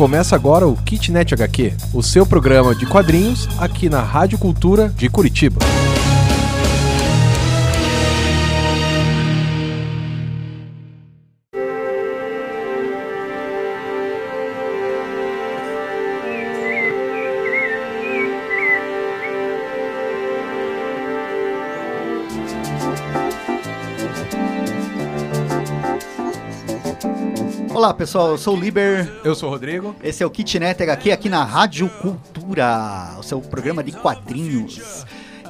Começa agora o Kitnet HQ, o seu programa de quadrinhos aqui na Rádio Cultura de Curitiba. Olá pessoal, eu sou o Liber. Eu sou o Rodrigo. Esse é o Kitnet HQ aqui na Rádio Cultura, o seu programa de quadrinhos.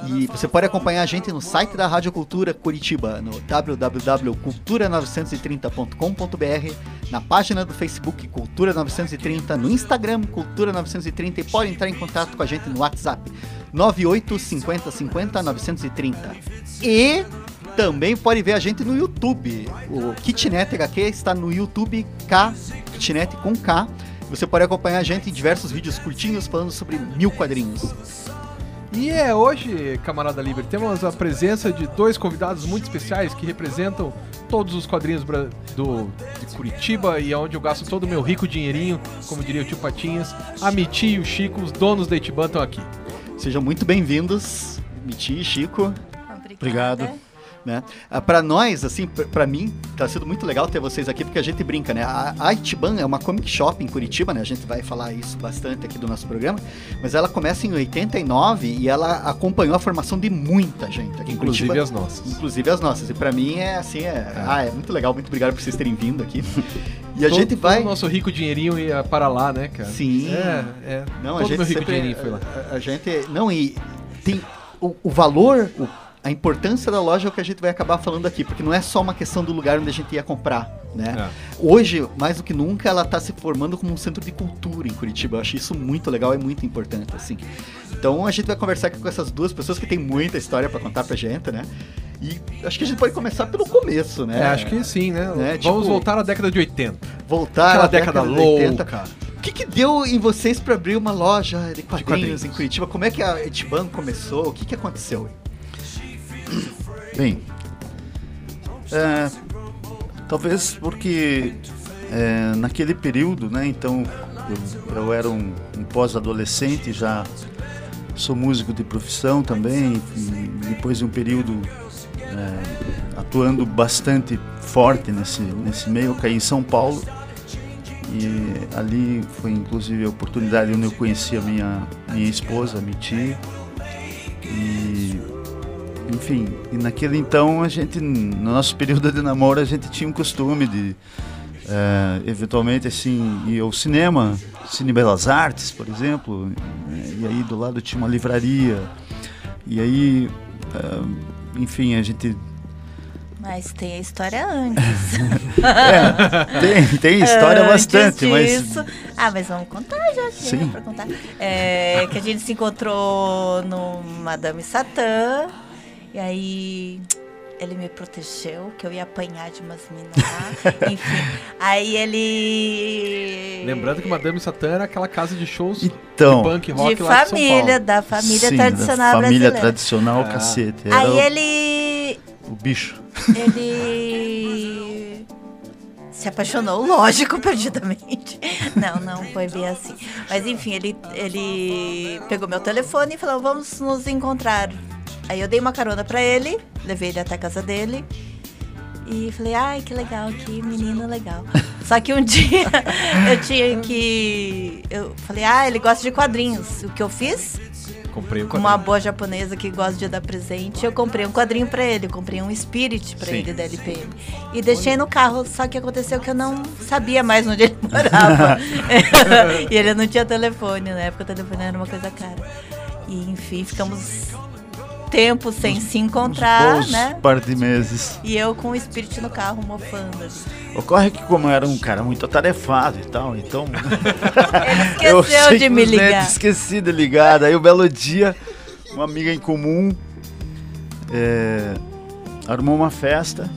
E você pode acompanhar a gente no site da Rádio Cultura Curitiba, no www.cultura930.com.br, na página do Facebook Cultura 930, no Instagram Cultura 930 e pode entrar em contato com a gente no WhatsApp 98 50 50 930. E também pode ver a gente no YouTube. O Kitnet HQ está no YouTube K, Kitnet com K. Você pode acompanhar a gente em diversos vídeos curtinhos falando sobre mil quadrinhos. E é hoje, camarada Liber, temos a presença de dois convidados muito especiais que representam todos os quadrinhos do, de Curitiba e é onde eu gasto todo o meu rico dinheirinho, como diria o tio Patinhas. A Miti e o Chico, os donos da Itiban, estão aqui. Sejam muito bem-vindos, Miti e Chico. Obrigada. Obrigado. Né? Ah, Pra nós, assim, pra- pra mim, tá sendo muito legal ter vocês aqui, porque a gente brinca, né? A, a Itiban é uma comic shop em Curitiba, né? A gente vai falar isso bastante aqui do nosso programa, mas ela começa em 89 e ela acompanhou a formação de muita gente aqui Inclusive Curitiba. as nossas. Inclusive as nossas. E pra mim é assim, é, Ah, é muito legal, muito obrigado por vocês terem vindo aqui. E a Todo- gente todo vai. o nosso rico dinheirinho ia para lá, né, cara? Sim. É, é. Não, todo a gente meu rico sempre, dinheirinho foi lá. A, a gente. Não, e tem o, o valor, o- a importância da loja é o que a gente vai acabar falando aqui, porque não é só uma questão do lugar onde a gente ia comprar, né? É. Hoje, mais do que nunca, ela está se formando como um centro de cultura em Curitiba. Eu acho isso muito legal e muito importante, assim. Então a gente vai conversar aqui com essas duas pessoas que têm muita história para contar pra gente, né? E acho que a gente pode começar pelo começo, né? É, acho que sim, né? Né, Vamos tipo- voltar à década de 80. voltar Aquela à década, de louca. o que, que deu em vocês para abrir uma loja de quadrinhos, quadrinhos. em Curitiba? Como é que a Etiban começou? O que, que aconteceu? Bem, é, talvez porque é, naquele período, né? Então eu, eu era um, um pós-adolescente, já sou músico de profissão também, depois de um período é, atuando bastante forte nesse, nesse meio, eu caí em São Paulo. E ali foi inclusive a oportunidade onde eu conheci a minha, minha esposa, a Miti. E enfim, e naquele então a gente, no nosso período de namoro, a gente tinha um costume de eh, eventualmente assim ir ao cinema, Cine Belas Artes, por exemplo, eh, e aí do lado tinha uma livraria, e aí, eh, enfim, a gente Mas tem a história antes. é, tem, tem história Antes bastante, mas disso- Ah, mas vamos contar já, que Sim. Pra contar. É, que a gente se encontrou no Madame Satã. E aí ele me protegeu, que eu ia apanhar de umas minas lá. Enfim. Aí ele. Lembrando que Madame Satã era aquela casa de shows de então, punk rock De lá de São família, Paulo. da família sim, tradicional da família brasileira. tradicional, Ah. cacete, era Aí o, ele. o bicho. Ele se apaixonou, lógico, perdidamente. Não, não foi bem assim. Mas enfim, ele, ele pegou meu telefone e falou: vamos nos encontrar. Aí eu dei uma carona pra ele, levei ele até a casa dele. E falei, ai, que legal, que menino legal. Só que um dia eu tinha que. Eu falei, ah, ele gosta de quadrinhos. O que eu fiz? Comprei um Como uma quadrinho. boa japonesa que gosta de dar presente, eu comprei um quadrinho pra ele, comprei um Spirit pra Sim. ele da LPM. E deixei no carro, só que aconteceu que eu não sabia mais onde ele morava. e ele não tinha telefone, na época o telefone era uma coisa cara. E enfim, ficamos tempo sem se encontrar, Uns né? par de meses. E eu com o Spirit no carro, mofando. Ocorre que como eu era um cara muito atarefado e tal, então Ele eu esqueceu de me ligar. Esqueci de ligar. Daí, um belo dia, uma amiga em comum é, armou uma festa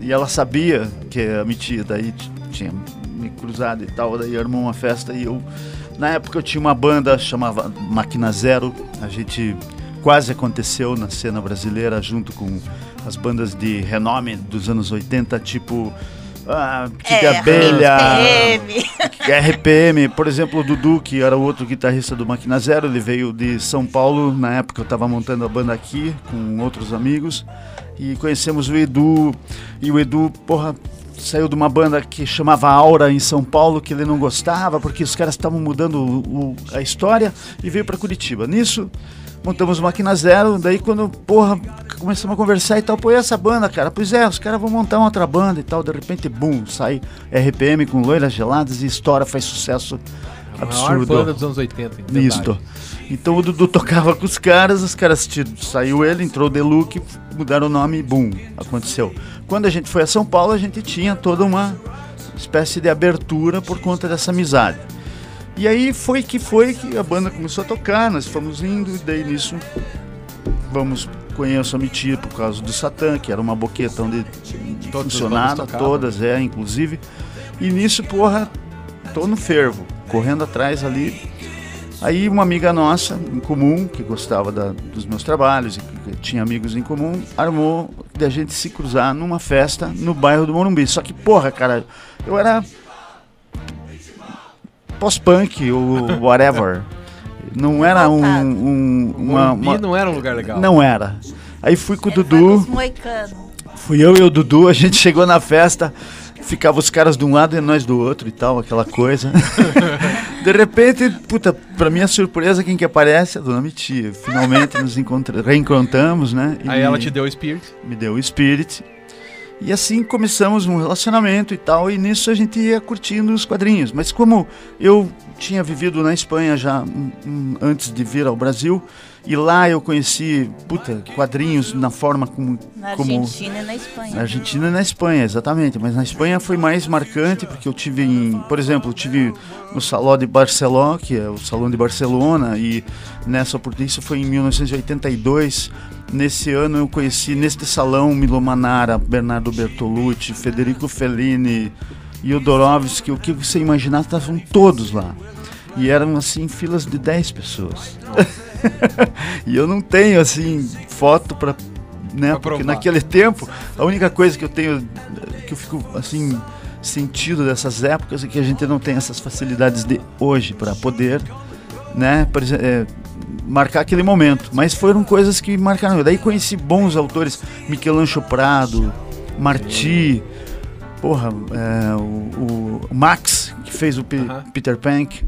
e ela sabia que a minha tia daí tinha me cruzado e tal. Daí armou uma festa e eu, na época, eu tinha uma banda chamava Máquina Zero. A gente quase aconteceu na cena brasileira junto com as bandas de renome dos anos 80, tipo ah, Tigre É, Abelha, RPM. RPM, por exemplo, o Dudu, que era o outro guitarrista do Máquina Zero, ele veio de São Paulo, na época eu estava montando a banda aqui com outros amigos, e conhecemos o Edu, e o Edu, porra, saiu de uma banda que chamava Aura em São Paulo, que ele não gostava, porque os caras estavam mudando o- o- a história, e veio para Curitiba. Nisso, montamos Máquina Zero, daí quando, porra, começamos a conversar e tal, pô, e essa banda, cara? Pois é, os caras vão montar uma outra banda e tal, de repente, bum, sai RPM com loiras geladas e estoura, faz sucesso A maior absurdo. banda dos anos 80. em verdade. Isto. Então o Dudu tocava com os caras, os caras saiu ele, entrou o Deluxe, mudaram o nome e bum, aconteceu. Quando a gente foi a São Paulo, a gente tinha toda uma espécie de abertura por conta dessa amizade. E aí foi que foi que a banda começou a tocar, nós fomos indo, e daí nisso vamos conheço a Mitia por causa do Satã, que era uma boqueta onde Todas as funcionava, todas, é, inclusive. E nisso, porra, tô no fervo, correndo atrás ali. Aí uma amiga nossa, em comum, que gostava da- dos meus trabalhos e que tinha amigos em comum, armou de a gente se cruzar numa festa no bairro do Morumbi. Só que, porra, cara, eu era pós-punk ou whatever. Não era um, um- uma, uma- não era um lugar legal. Não era. Aí fui com o Dudu. Fui eu e o Dudu, a gente chegou na festa, ficava os caras de um lado e nós do outro e tal, aquela coisa. de repente, puta, pra minha surpresa, quem que aparece? A dona Mitia. Finalmente nos encontra- reencontramos, né? E Aí ela te deu o Spirit. me deu o Spirit. E assim começamos um relacionamento e tal, e nisso a gente ia curtindo os quadrinhos. Mas como eu tinha vivido na Espanha já hum, hum, antes de vir ao Brasil, e lá eu conheci, puta, quadrinhos na forma como... Na como Argentina e na Espanha. na Argentina e na Espanha, exatamente. Mas na Espanha foi mais marcante, porque eu tive em. Por exemplo, eu tive no Salão de Barceló, que é o Salão de Barcelona, e nessa oportunidade, isso foi em 1982. Nesse ano eu conheci neste salão Milo Manara, Bernardo Bertolucci, Federico Fellini, Jodorowsky, o que você imaginar, estavam todos lá. E eram assim filas de 10 pessoas. e eu não tenho assim foto para né, Pra porque naquele tempo a única coisa que eu tenho que eu fico assim sentido dessas épocas é que a gente não tem essas facilidades de hoje para poder, né, por exe- eh, marcar aquele momento. Mas foram coisas que marcaram. Daí conheci bons autores, Michelangelo Prado, Marti, porra, eh, o, o Max que fez o Pe- Aham. Peter Pank.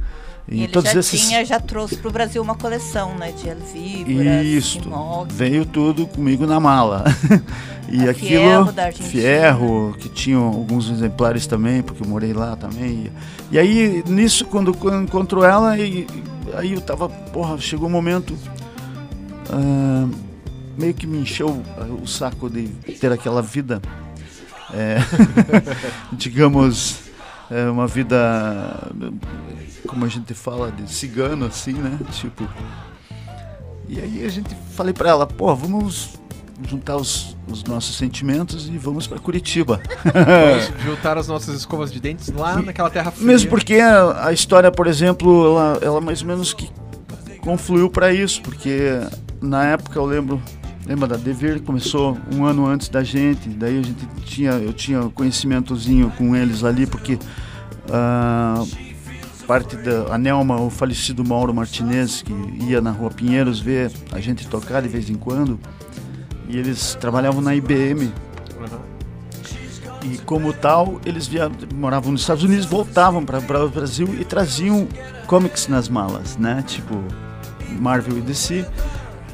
E ele já esses tinha, já trouxe pro Brasil uma coleção, né? De Víboras, Isso, Simog. veio tudo comigo na mala. e A aquilo. Fierro. Fierro, que tinham alguns exemplares também, porque eu morei lá também. E aí, nisso, quando, quando encontro ela, e, aí eu tava. Porra, chegou um momento. ah, meio que me encheu o saco de ter aquela vida. é, digamos. É, uma vida. Como a gente fala, de cigano, assim, né? Tipo. E aí a gente falei pra ela, pô, vamos juntar os, os nossos sentimentos e vamos pra Curitiba. Vamos juntar as nossas escovas de dentes lá naquela terra fria. Mesmo porque a, a história, por exemplo, ela, ela mais ou menos que confluiu pra isso, porque na época eu lembro, lembra da Devir começou um ano antes da gente, daí a gente tinha, eu tinha conhecimentozinho com eles ali, porque ah, parte da a Nelma, o falecido Mauro Martinez, que ia na Rua Pinheiros ver a gente tocar de vez em quando, e eles trabalhavam na IBM, e como tal, eles via, moravam nos Estados Unidos, voltavam para o Brasil e traziam comics nas malas, né? Tipo Marvel e DC.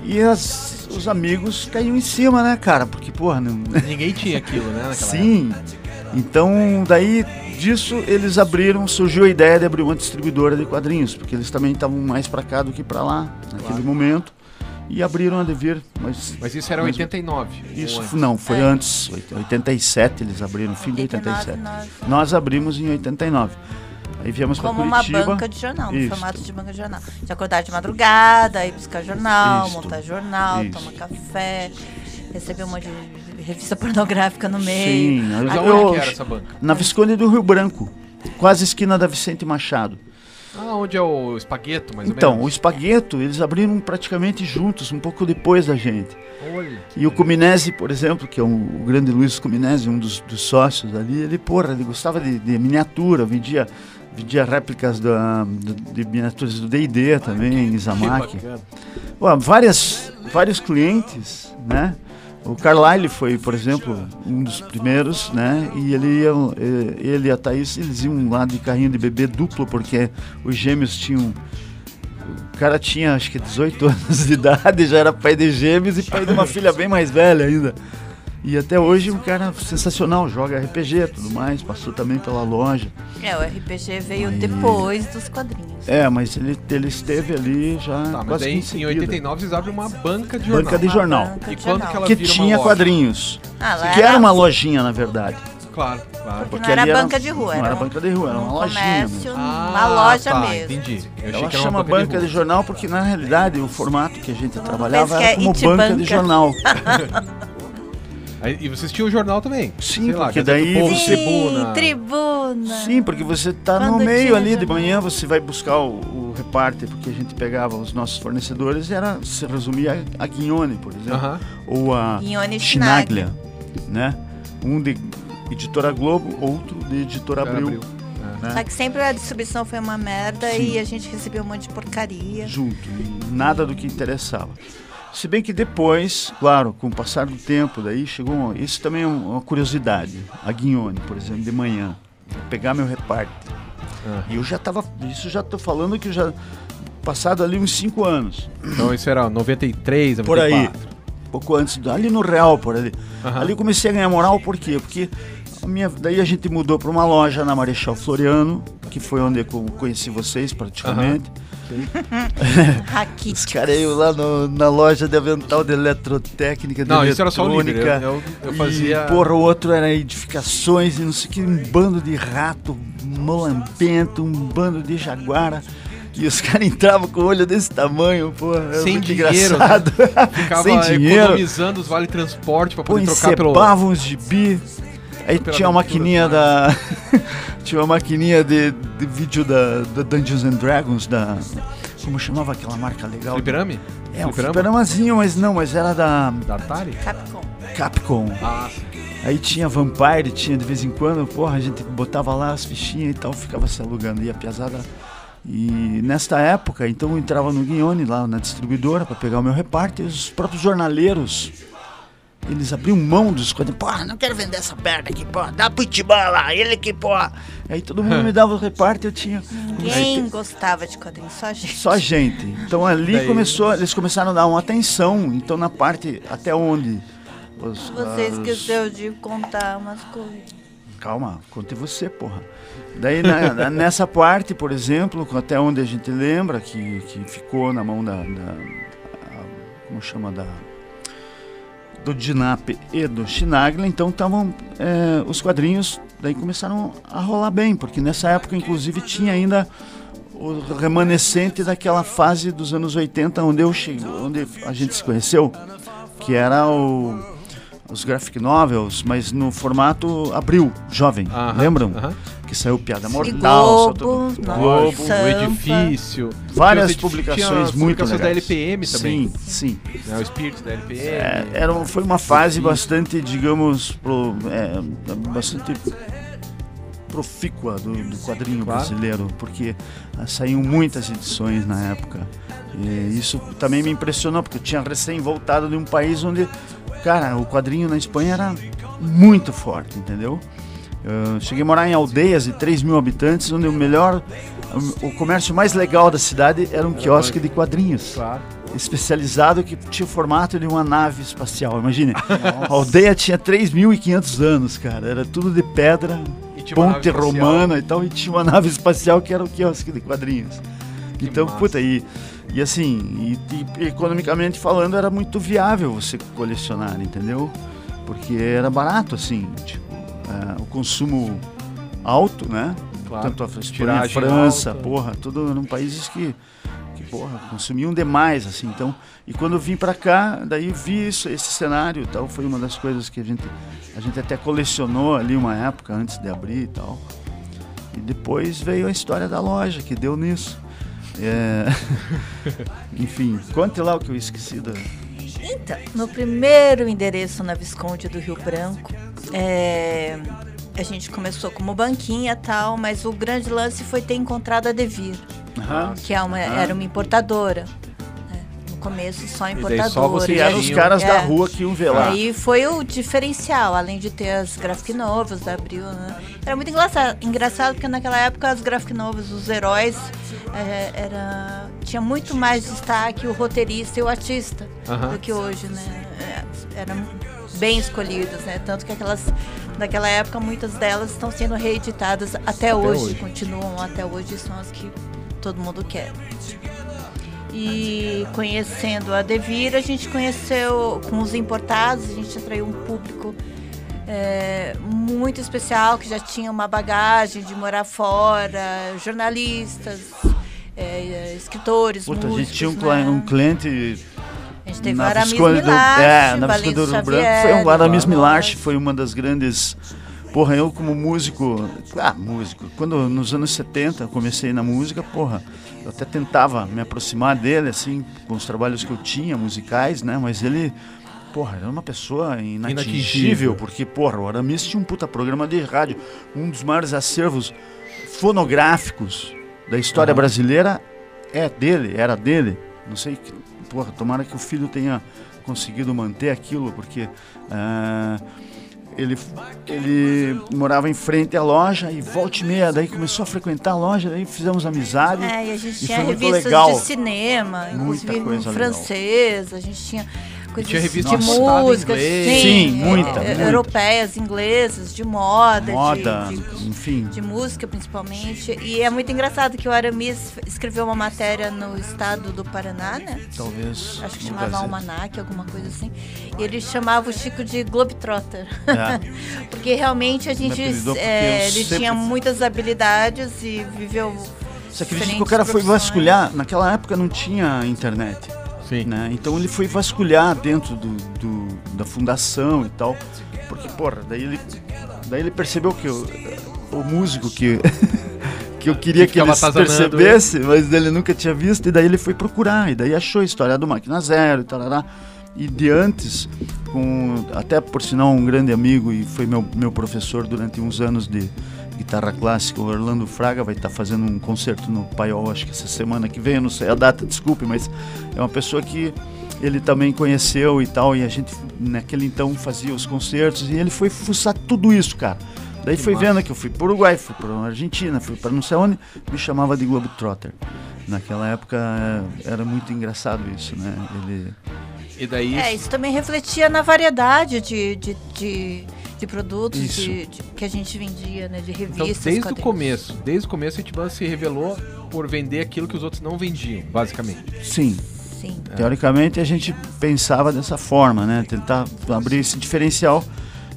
E as- os amigos caíam em cima, né, cara? Porque, porra, não... Ninguém tinha aquilo, né? Naquela Sim. Então, daí disso eles abriram, surgiu a ideia de abrir uma distribuidora de quadrinhos, porque eles também estavam mais para cá do que para lá naquele Claro. momento. E abriram a Devir, mas Mas isso era em Mas- 89. isso não, foi É. antes, oit- 87 eles abriram, fim de 87. Nós abrimos em 89. Aí viemos Como uma banca de jornal, no formato de banca de jornal. De acordar de madrugada, ir buscar jornal, Isso. montar jornal, Isso. tomar café, receber um monte de revista pornográfica no meio. Sim, Mas eu, eu- que era essa banca? na Visconde do Rio Branco, quase esquina da Vicente Machado. Ah, onde é o Espagueto, mais Então, ou o menos? Espagueto, eles abriram praticamente juntos, um pouco depois da gente. Olha. E o Cuminese, por exemplo, que é um, o grande Luiz Cuminese, um dos, dos sócios ali, ele, porra, ele gostava de, de miniatura, vendia, vendia réplicas da, do- de miniaturas do D&D também, Izamaki. Bom, várias, vários clientes, né? O Carlyle foi, por exemplo, um dos primeiros, né? E ele, ia, ele e a Thaís, eles iam lá de carrinho de bebê duplo, porque os gêmeos tinham... O cara tinha, acho que 18 anos de idade, já era pai de gêmeos e pai de uma filha bem mais velha ainda. E até hoje um cara sensacional, joga RPG e tudo mais, passou também pela loja. É, o RPG veio depois dos quadrinhos. É, mas ele, ele esteve ali já Tá, mas daí em em seguida. 89 vocês abrem uma banca de jornal. Banca de jornal. banca E de quando jornal. que ela Que vira uma tinha loja? quadrinhos. Ah, lá que era uma lojinha, na verdade. Claro, claro. Porque não ali era banca de rua, Não era era banca de rua, era um uma lojinha. comércio, mesmo. uma loja tá, mesmo. entendi. Eu achei Ela que era uma chama banca, banca de, rua. jornal porque, na realidade, o formato que a gente trabalhava era é como banca de jornal. Aí- e vocês tinham o jornal também? Sim, Sei lá, porque do daí Povo, você- Tribuna. tribuna. Sim, porque você tá no Quando meio tinha ali de manhã, você vai buscar o, o repórter, porque a gente pegava os nossos fornecedores, era, se resumia a Guignone, por exemplo. Aham. Ou a Guignone Chinaglia, né? Um de Editora Globo, outro de Editora Abril. Abril. né? Só que sempre a distribuição foi uma merda Sim. e a gente recebeu um monte de porcaria. junto, e nada do que interessava. Se bem que depois, claro, com o passar do tempo, daí chegou. um- Isso também é um- uma curiosidade. A Guignone, por exemplo, de manhã, vou pegar meu reparte. Ah. E eu já tava. Isso já tô falando que eu já. Passado ali uns 5 anos. Então isso era 93, 94. Por aí. Pouco antes, ali no Real, por ali. Ali comecei a ganhar moral, por quê? Porque minha, daí a gente mudou para uma loja na Marechal Floriano, que foi onde eu conheci vocês praticamente. Os Raquítico. caras iam lá no- na loja de avental de eletrotécnica, de Não, isso era só o eletrônica. Líder. Eu, eu, eu fazia. E, porra, o outro era edificações e não sei o que, um bando de rato molambento, um bando de jaguara. E os caras entravam com o olho desse tamanho, porra. Era Sem muito dinheiro, né? engraçado. ficava Sem dinheiro. economizando os vale transporte pra Pô, poder trocar pelo. encepavam os gibi. Aí tinha uma maquininha da. tinha uma maquininha de, de vídeo da, da Dungeons and Dragons, da. Como chamava aquela marca legal? Fliperame? É, um Fliperama? fliperamazinho, mas não, mas era da Da Atari? Capcom. Capcom. Ah, sim. Aí tinha Vampire, tinha de vez em quando, porra, a gente botava lá as fichinhas e tal, ficava se alugando. E a piazada. E nesta época, então eu entrava no Guione, lá na distribuidora, para pegar o meu reparte, e os próprios jornaleiros. Eles abriam mão dos quadrinhos. Porra, não quero vender essa perna aqui, porra. Dá pro Itibã lá, ele que, porra. Aí todo mundo me dava o reparte, eu tinha. Ninguém Aí, gostava de quadrinhos, só a gente. só gente. Então ali Daí- começou, eles começaram a dar uma atenção. Então na parte até onde. os- Você as- esqueceu de contar umas coisas. Calma, conte você, porra. Daí na- na- nessa parte, por exemplo, até onde a gente lembra que, que ficou na mão da, da- a- como chama da do Dinap e do Chinaglia, então estavam é, os quadrinhos daí começaram a rolar bem, porque nessa época inclusive tinha ainda o remanescente daquela fase dos anos 80 onde eu cheguei, onde a gente se conheceu, que era o os graphic novels, mas no formato abril, jovem. Aham, Lembram? aham. Que saiu Piada Mortal, Globo, saiu nossa, Globo, o edifício. várias publicações muito publicações da legais. LPM também. Sim, sim. Né, o espírito da LPM. É, era, foi uma fase bastante, digamos, pro, é, bastante profícua do, do quadrinho Claro. brasileiro, porque ah, saíam muitas edições na época. E isso também me impressionou, porque eu tinha recém voltado de um país onde, cara, o quadrinho na Espanha era muito forte, entendeu? Eu cheguei a morar em aldeias de 3 mil habitantes, onde o melhor, o comércio mais legal da cidade era um quiosque de quadrinhos Claro. especializado que tinha o formato de uma nave espacial. Imagine, a aldeia tinha 3.500 anos, cara. Era tudo de pedra, ponte nave espacial. romana e tal, e tinha uma nave espacial que era o quiosque de quadrinhos. Que então, massa. puta, e, e assim, e, e economicamente falando, era muito viável você colecionar, entendeu? Porque era barato, assim, tipo, é, o consumo alto, né? Claro. Tanto a Espanha, Tiragem França, alta. porra, tudo eram países que, que porra, consumiam demais, assim, então, e quando eu vim pra cá, daí vi isso, esse cenário e tal, foi uma das coisas que a gente, a gente até colecionou ali uma época antes de abrir e tal, E depois veio a história da loja, que deu nisso. É... Enfim, conte lá o que eu esqueci da. Então, no primeiro endereço na Visconde do Rio Branco, é, a gente começou como banquinha e tal, mas o grande lance foi ter encontrado a Devir, que é uma- era uma importadora. Começo só daí importadora. só vocês E eram os caras da É. rua que iam ver lá. Aí foi o diferencial, além de ter as graphic novels da Abril, né? Era muito engraçado, engraçado porque naquela época as graphic novels, os heróis, é, era, tinha muito mais destaque o roteirista e o artista Aham. do que hoje, né? É, eram bem escolhidos, né? Tanto que aquelas, naquela época, muitas delas estão sendo reeditadas até, hoje, hoje. continuam até hoje, são as que todo mundo quer. E conhecendo a Devir, a gente conheceu com os importados, a gente atraiu um público é, muito especial que já tinha uma bagagem de morar fora, jornalistas, é, escritores, Puta, a músicos. gente tinha um, né? um cliente A gente teve o na Aramis Visconde do, Milache, é, na Valente Xavier, Branco. Foi o Aramis Eduardo Milache, foi uma das grandes. Porra, eu como músico. Ah, músico. Quando nos anos 70 eu comecei na música, porra, eu até tentava me aproximar dele, assim, com os trabalhos que eu tinha, musicais, né? Mas ele. Porra, era uma pessoa inatingível, Inatingível. porque, porra, o Aramis tinha um puta programa de rádio, um dos maiores acervos fonográficos da história Aham. brasileira é dele, era dele. Não sei, que, porra, tomara que o filho tenha conseguido manter aquilo, porque ah, ele, ele morava em frente à loja e volta e meia, daí começou a frequentar a loja, daí fizemos amizade. É, e a gente E tinha revistas legal. de cinema, Muita inclusive coisa francês, a gente tinha coisas tinha revista de música, inglês. Sim, é, muita, é, muita. europeias, inglesas, de moda, de- moda, de, enfim. de música principalmente. E é muito engraçado que o Aramis escreveu uma matéria no estado do Paraná, né? Talvez. Acho que chamava. Almanac, alguma coisa assim. E ele chamava o Chico de Globetrotter. É. porque realmente a gente. é, ele sempre- tinha muitas habilidades e viveu. Você acredita que o cara foi vasculhar? Naquela época não tinha internet. Né? Então ele foi vasculhar dentro do, do- da fundação e tal. Porque, porra, daí ele, daí ele percebeu que o, o músico que, que eu queria Que que, ele percebesse, mas ele nunca tinha visto, e daí ele foi procurar, e daí achou a história do Máquina Zero e tal. E de antes, com, até por sinal um grande amigo e foi meu, meu professor durante uns anos de guitarra clássica, o Orlando Fraga, vai estar fazendo um concerto no Paiol, acho que essa semana que vem, eu não sei a data, desculpe, mas é uma pessoa que ele também conheceu e tal, e a gente naquele então fazia os concertos, e ele foi fuçar tudo isso, cara. Daí Que foi massa. vendo que eu fui para Uruguai, fui para Argentina, fui para não sei onde, me chamava de Globetrotter. Naquela época eh, era muito engraçado isso, né? Ele E daí. É, isso também refletia na variedade de, de, de, de produtos de- de- que a gente vendia, né? De Então, revistas. desde o quadrinhos. começo, desde o começo a Itibã se revelou por vender aquilo que os outros não vendiam, basicamente. sim, Sim. Teoricamente a gente pensava dessa forma, né? Tentar abrir esse diferencial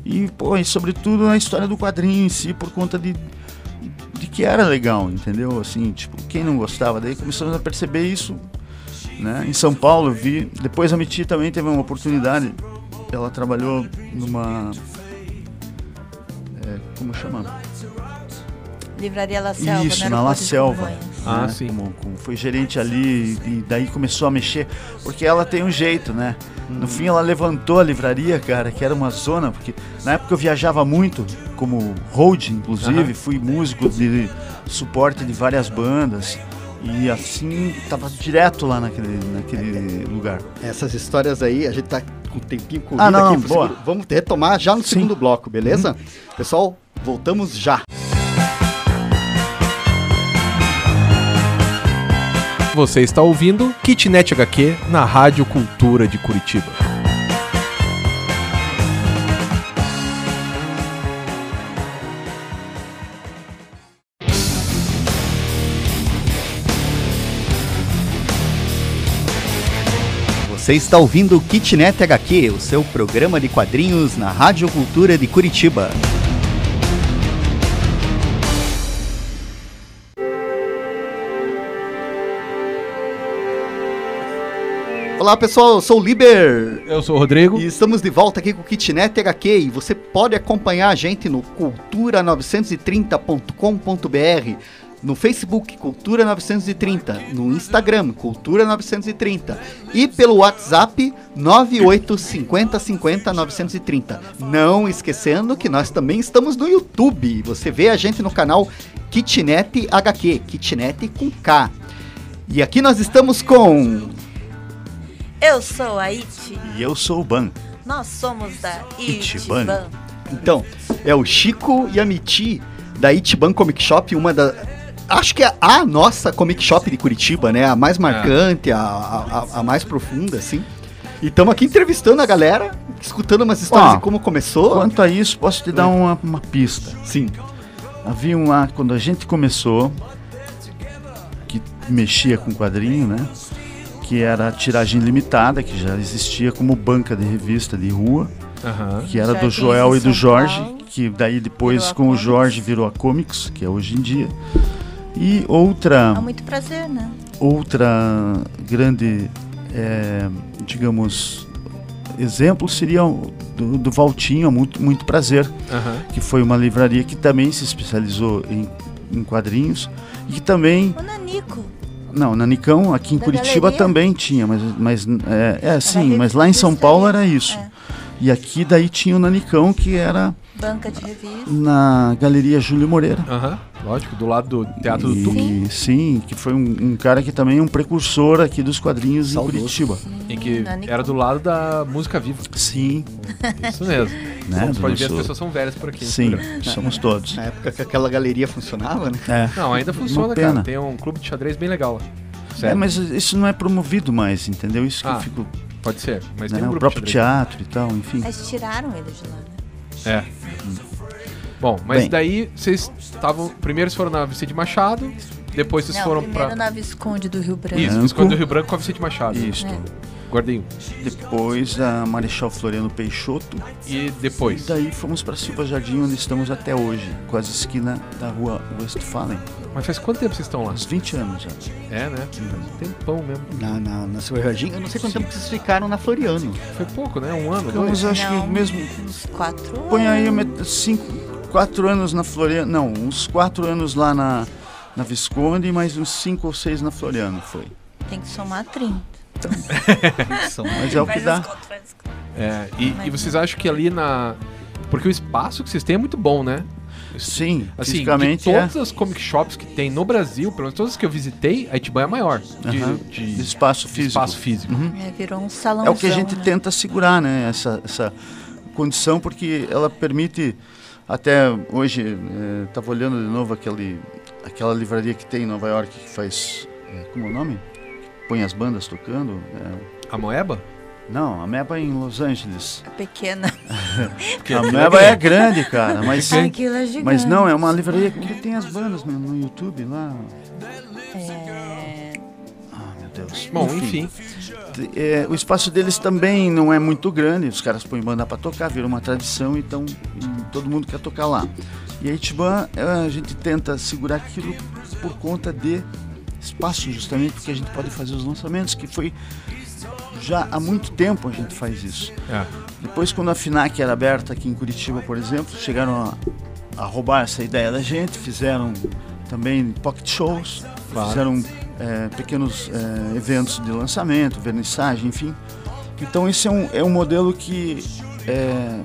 e, pô, e sobretudo na história do quadrinho em si, por conta de, de que era legal, entendeu? Assim, tipo, quem não gostava, daí começamos a perceber isso, né? Em São Paulo vi, depois a Miti também teve uma oportunidade, ela trabalhou numa, é, como chama? Livraria La Selva, Isso, né? na La Selva. Congonhas. Ah, né? sim. Como, como foi gerente ali e daí começou a mexer, porque ela tem um jeito, né? No fim ela levantou a livraria, cara, que era uma zona, porque na época eu viajava muito, como road, inclusive, fui músico de suporte de várias bandas. E assim, tava direto lá naquele, naquele lugar. Essas histórias aí, a gente tá com o tempinho corrido Ah, não, aqui. boa. segundo- Vamos retomar já no Sim. segundo bloco, beleza? Pessoal, voltamos já. Você está ouvindo Kitnet HQ na Rádio Cultura de Curitiba. Você está ouvindo o Kitnet HQ, o seu programa de quadrinhos na Rádio Cultura de Curitiba. Olá pessoal, eu sou o Liber Eu sou o Rodrigo. e estamos de volta aqui com o Kitnet HQ e você pode acompanhar a gente no cultura930.com.br, no Facebook Cultura 930, no Instagram Cultura 930 e pelo WhatsApp 985050 Não esquecendo que nós também estamos no YouTube. Você vê a gente no canal Kitnet HQ, Kitnet com K. E aqui nós estamos com Eu sou a Iti. E eu sou o Ban. Nós somos da Itiban. Itiban. Então, é o Chico e a Miti da Itiban Comic Shop, uma da. Acho que é a nossa comic shop de Curitiba, né? A mais marcante, a, a, a- a mais profunda, assim. E estamos aqui entrevistando a galera, escutando umas histórias Ó, de como começou. Quanto a isso, posso te dar uma, uma pista. Sim. Havia um lá, quando a gente começou, que mexia com quadrinho, né? Que era a tiragem limitada, que já existia como banca de revista de rua, que era do Joel e do Jorge, Paulo. que daí depois com o. Jorge virou a Comics, que é hoje em dia. E outra, É muito prazer, né? outra grande, é, digamos, exemplo seria o do, do Valtinho, muito, muito prazer que foi uma livraria que também se especializou em, em quadrinhos e que também, O Nanico. não, na Nicão, aqui em Da Curitiba galeria? também tinha, mas, mas é, é sim, mas lá em São Paulo era isso. É. E aqui daí tinha o Nanicão, que era Banca de revista. na Galeria Júlio Moreira. Aham. Lógico, do lado do Teatro do Tupi, E, sim, que foi um, um cara que também é um precursor aqui dos quadrinhos Saudoso. em Curitiba. em que Nanicão. era do lado da música viva. Sim, Isso mesmo. né? Pode ver, as pessoas são velhas por aqui. Sim, somos todos. Na época que aquela galeria funcionava, né? É. Não, ainda funciona, Uma cara. Tem um clube de xadrez bem legal lá. É, mas isso não é promovido mais, entendeu? Isso que Ah, eu fico. Pode ser. Mas né, tem um o próprio teatro e tal, enfim. Mas tiraram ele de lá, né? É. Bom, mas Bem. daí vocês estavam. Primeiro vocês foram na Vicente Machado, depois vocês Não, foram primeiro pra. na Visconde do Rio Branco. Isso. Visconde do Rio Branco com a Vicente Machado. Isso. É. Guardei um. Depois a Marechal Floriano Peixoto. E E depois. daí fomos para Silva Jardim, onde estamos até hoje, quase esquina da rua Westphalen. Mas faz quanto tempo vocês estão lá? Uns 20 anos já. É, né? Um tempão mesmo. Na, na, na Silva Jardim. Eu não sei quanto tempo que vocês ficaram na Floriano. Foi pouco, né? Um ano, Ficamos, dois. acho Não. que mesmo. Uns quatro Põe aí met- cinco, quatro anos na Floriano. Não, uns quatro anos lá na, na Visconde e mais uns cinco ou seis na Floriano foi. Tem que somar 30. São- Mas é o que dá. É, e, e vocês acham que ali na. Porque o espaço que vocês têm é muito bom, né? Sim, Assim, fisicamente é. todas as comic shops que tem no Brasil, pelo menos todas as que eu visitei, a Itiban é a maior. De, Aham. de de espaço de físico. espaço físico. Uhum. É, virou um salão. É o que a gente tenta segurar, né? Essa, essa condição, porque ela permite. Até hoje, estava olhando de novo aquele, aquela livraria que tem em Nova York que faz. é, como é o nome? Põe as bandas tocando. é, A Moeba? não, a Meba é em Los Angeles. Pequena. Porque A Meba é grande, cara, mas. Aquilo é gigante. Mas não, é uma livraria que tem as bandas no, no YouTube lá. É... Ah, meu Deus. Bom, enfim. É, o espaço deles também não é muito grande, os caras põem banda para tocar, vira uma tradição, então e todo mundo quer tocar lá. E a Itiban, é, a gente tenta segurar aquilo por conta de espaço, justamente porque a gente pode fazer os lançamentos, que foi já há muito tempo a gente faz isso. É. Depois, quando a FINAC era aberta aqui em Curitiba, por exemplo, chegaram a, a roubar essa ideia da gente, fizeram também pocket shows, Claro. fizeram é, pequenos é, eventos de lançamento, vernissagem, enfim. Então, esse é um, é um modelo que é,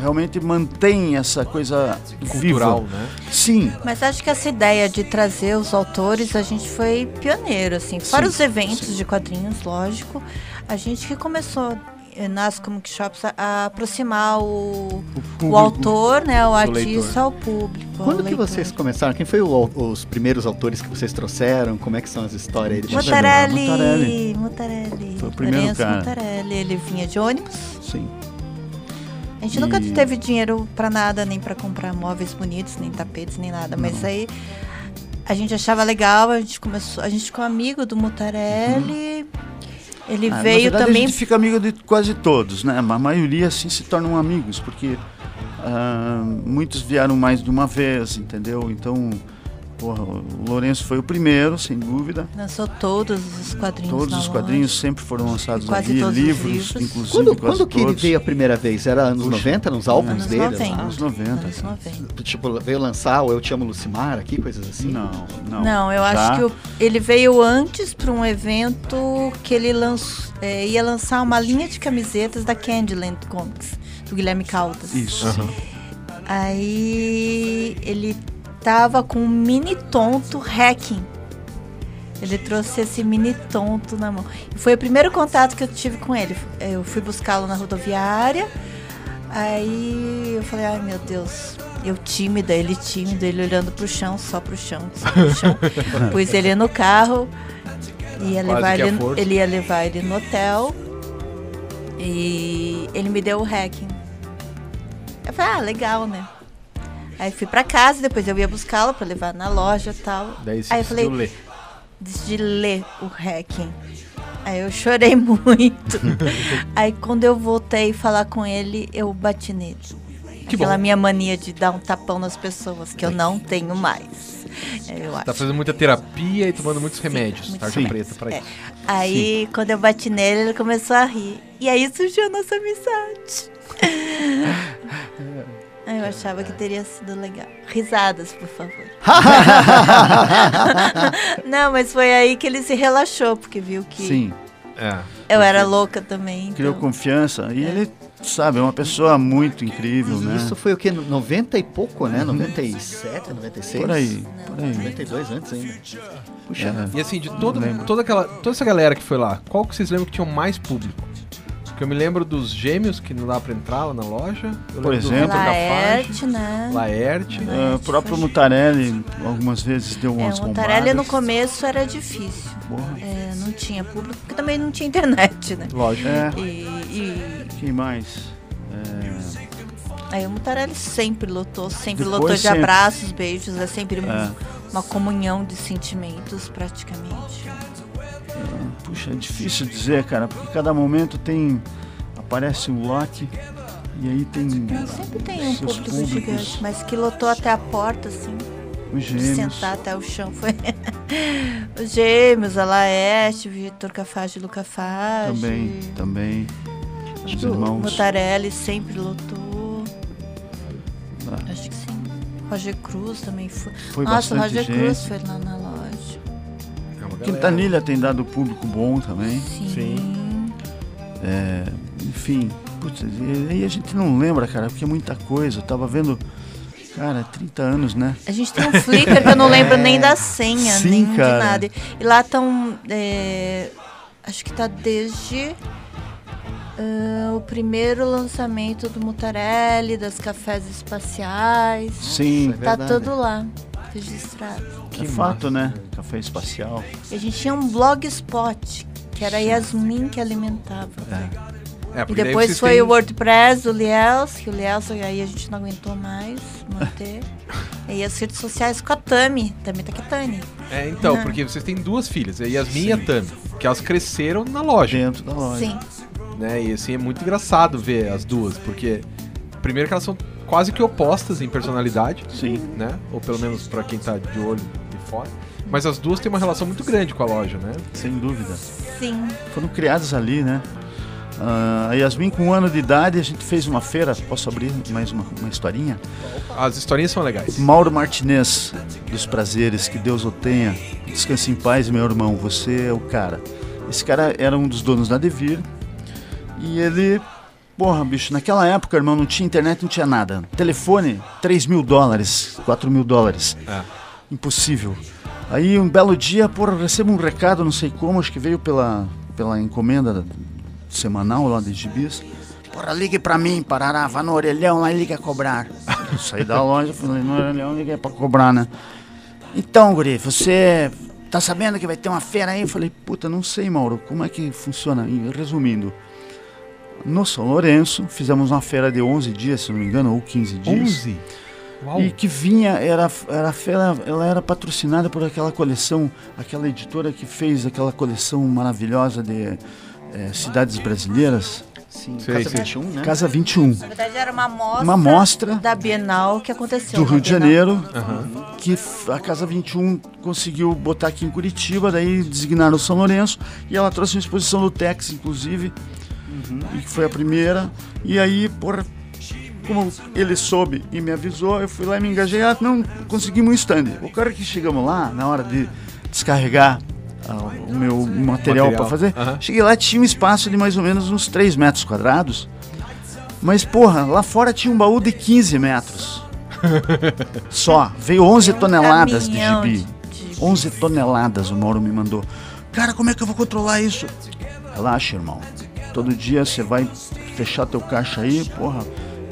realmente mantém essa coisa Cultural, viva. né? Sim, Mas acho que essa ideia de trazer os autores, a gente foi pioneiro, assim. Fora Sim, os eventos sim. de quadrinhos, lógico, a gente que começou eh, nas comic shops a, aproximar o, o o autor, né, o leitor. artista ao público. ao Quando que leitor. vocês começaram? Quem foi o- os primeiros autores que vocês trouxeram? Como é que são as histórias aí? Mutarelli, Mutarelli. Mutarelli. Foi o primeiro Lourenço cara. Mutarelli, ele vinha de ônibus. Sim. A gente nunca E- teve dinheiro pra nada, nem pra comprar móveis bonitos, nem tapetes, nem nada. Mas aí a gente achava legal, a gente começou, a gente ficou amigo do Mutarelli. Ele Ah, veio verdade, também. A gente fica amigo de quase todos, né? A maioria assim se tornam amigos, porque ah, muitos vieram mais de uma vez, entendeu? Então Porra, o Lourenço foi o primeiro, sem dúvida. Lançou todos os quadrinhos. Todos na os loja. quadrinhos sempre foram lançados Quase ali, todos os livros, livros. inclusive Quando, quase quando que ele veio a primeira vez? Era anos Puxa. 90, nos álbuns Anos dele? 90. lá? Anos 90. Anos 90. Tipo, veio lançar o Eu Te Amo Lucimar aqui, coisas assim? Não, não. Não, eu Já- acho que o- ele veio antes para um evento que ele lanç- é, ia lançar uma linha de camisetas da Candyland Comics, do Guilherme Caldas. Isso. Aham. Aí ele tava com um mini tonto hacking. Ele trouxe esse mini tonto na mão. Foi o primeiro contato que eu tive com ele. Eu fui buscá-lo na rodoviária. Aí eu falei, ai meu Deus. Eu tímida, ele tímido, ele olhando pro chão, só pro chão, só pro chão. Pus ele no carro. Ia levar ele, ele ia levar ele no hotel. E ele me deu o hacking. Eu falei, ah, legal, né? Aí fui pra casa, depois eu ia buscá-lo pra levar na loja e tal. Daí você Aí eu falei, ler. decidi ler o hacking. Aí eu chorei muito. Aí quando eu voltei falar com ele, eu bati nele. Que Aquela bom. minha mania de dar um tapão nas pessoas, que eu não tenho mais. Eu acho. Tá fazendo muita terapia e tomando muitos remédios. muito Tarja sim. preta pra É. isso. Aí, quando eu bati nele, ele começou a rir. E aí surgiu a nossa amizade. Aí eu achava que teria sido legal. Risadas, por favor. Não, mas foi aí que ele se relaxou, porque viu que Sim, É. eu era louca também. criou Então... confiança. E ele, sabe, é uma pessoa muito incrível, E né? Isso foi o quê? 90 e pouco, né? 97, 96? Por aí, por aí. 92 antes ainda. Puxa, E assim, de todo, toda, aquela, toda essa galera que foi lá, qual que vocês lembram que tinha mais público? Porque eu me lembro dos gêmeos que não dá pra entrar lá na loja. Eu Por exemplo. Laerte, né? Laerte. Ah, o próprio Mutarelli algumas vezes deu É, umas o Montarelli no começo era difícil. Porra. É, não tinha público, porque também não tinha internet, né? Lógico. É, E, e quem mais? É, aí o Mutarelli sempre lotou, sempre Depois lotou de sempre. abraços, beijos, é sempre É. uma comunhão de sentimentos, praticamente. Puxa, é difícil dizer, cara, porque cada momento tem. Aparece um lote e aí tem Sempre tem um seus público públicos, gigante, mas que lotou até a porta, assim, os gêmeos. sentar até o chão. Foi os gêmeos, a Laerte, o Vitor Cafage e Luca Fage. Também, também. Os irmãos. Mutarelli sempre lotou. Ah, Acho que sim. Roger Cruz também foi. Foi Nossa, o Roger Cruz gente. foi lá na loja. É. Quintanilha tem dado público bom também. Sim. Sim. É, enfim, putz, e aí a gente não lembra, cara, porque é muita coisa. Eu tava vendo, cara, 30 anos, né? A gente tem um Flickr que eu não lembro nem da senha, Sim, nem cara. de nada. E lá estão. acho que tá desde ah, o primeiro lançamento do Mutarelli, das cafés espaciais. Sim, é tá verdade. tudo lá, registrado. que fato, né? Café espacial. E a gente tinha um blogspot, que era a Yasmin que alimentava. É, E porque daí depois foi têm- o WordPress do Lielso, o Lielso aí a gente não aguentou mais manter. e as redes sociais com a Tami, Tami Taketani. É, então, Uhum. porque vocês têm duas filhas, a Yasmin e a Tami, que elas cresceram na loja, Dentro da loja. Sim. né? E assim, é muito engraçado ver as duas, porque primeiro que elas são quase que opostas em personalidade, Sim. né? Ou pelo menos pra quem tá de olho de fora. Mas as duas têm uma relação muito grande com a loja, né? Sem dúvida. Sim. Foram criadas ali, né? A Yasmin, com um ano de idade, a gente fez uma feira. Posso abrir mais uma, uma historinha? As historinhas são legais. Mauro Martinez, dos prazeres, que Deus o tenha. Descanse em paz, meu irmão, você é o cara. Esse cara era um dos donos da Devir. E ele, porra, bicho, naquela época, irmão, não tinha internet, não tinha nada. Telefone, 3 mil dólares, 4 mil dólares. É. Impossível. Aí um belo dia, porra, recebo um recado, não sei como, acho que veio pela, pela encomenda semanal lá de gibis. Porra, ligue pra mim, Parará, vá no orelhão lá e liga a cobrar. Eu saí da loja, fui no orelhão, liguei pra cobrar, né? Então, guri, você tá sabendo que vai ter uma feira aí? Eu falei, puta, não sei, Mauro, como é que funciona? E, Resumindo, no São Lourenço, fizemos uma feira de 11 dias, se não me engano, ou 15 dias. 11? Uau. E que vinha, era, era a feira, ela era patrocinada por aquela coleção, aquela editora que fez aquela coleção maravilhosa de eh, cidades brasileiras. Sim, Sei, Casa sei. 21, né? Casa 21, Na verdade, era uma amostra, Uma amostra da Bienal que aconteceu. do Rio de. Janeiro, Aham. que a Casa 21 conseguiu botar aqui em Curitiba, daí designaram o São Lourenço, e ela trouxe uma exposição do Tex, inclusive, e que foi a primeira. E aí, porra, como ele soube e me avisou, eu fui lá e me engajei, ah, não, conseguimos um stand. O cara que chegamos lá, na hora de descarregar ah, o meu material Material, para fazer, aham. cheguei lá, tinha um espaço de mais ou menos uns 3 metros quadrados, mas, porra, lá fora tinha um baú de 15 metros. Só. Veio 11 É um toneladas de gibi. de- de- 11 toneladas o Mauro me mandou. Cara, como é que eu vou controlar isso? Relaxa, irmão. Todo dia você vai fechar teu caixa aí, porra.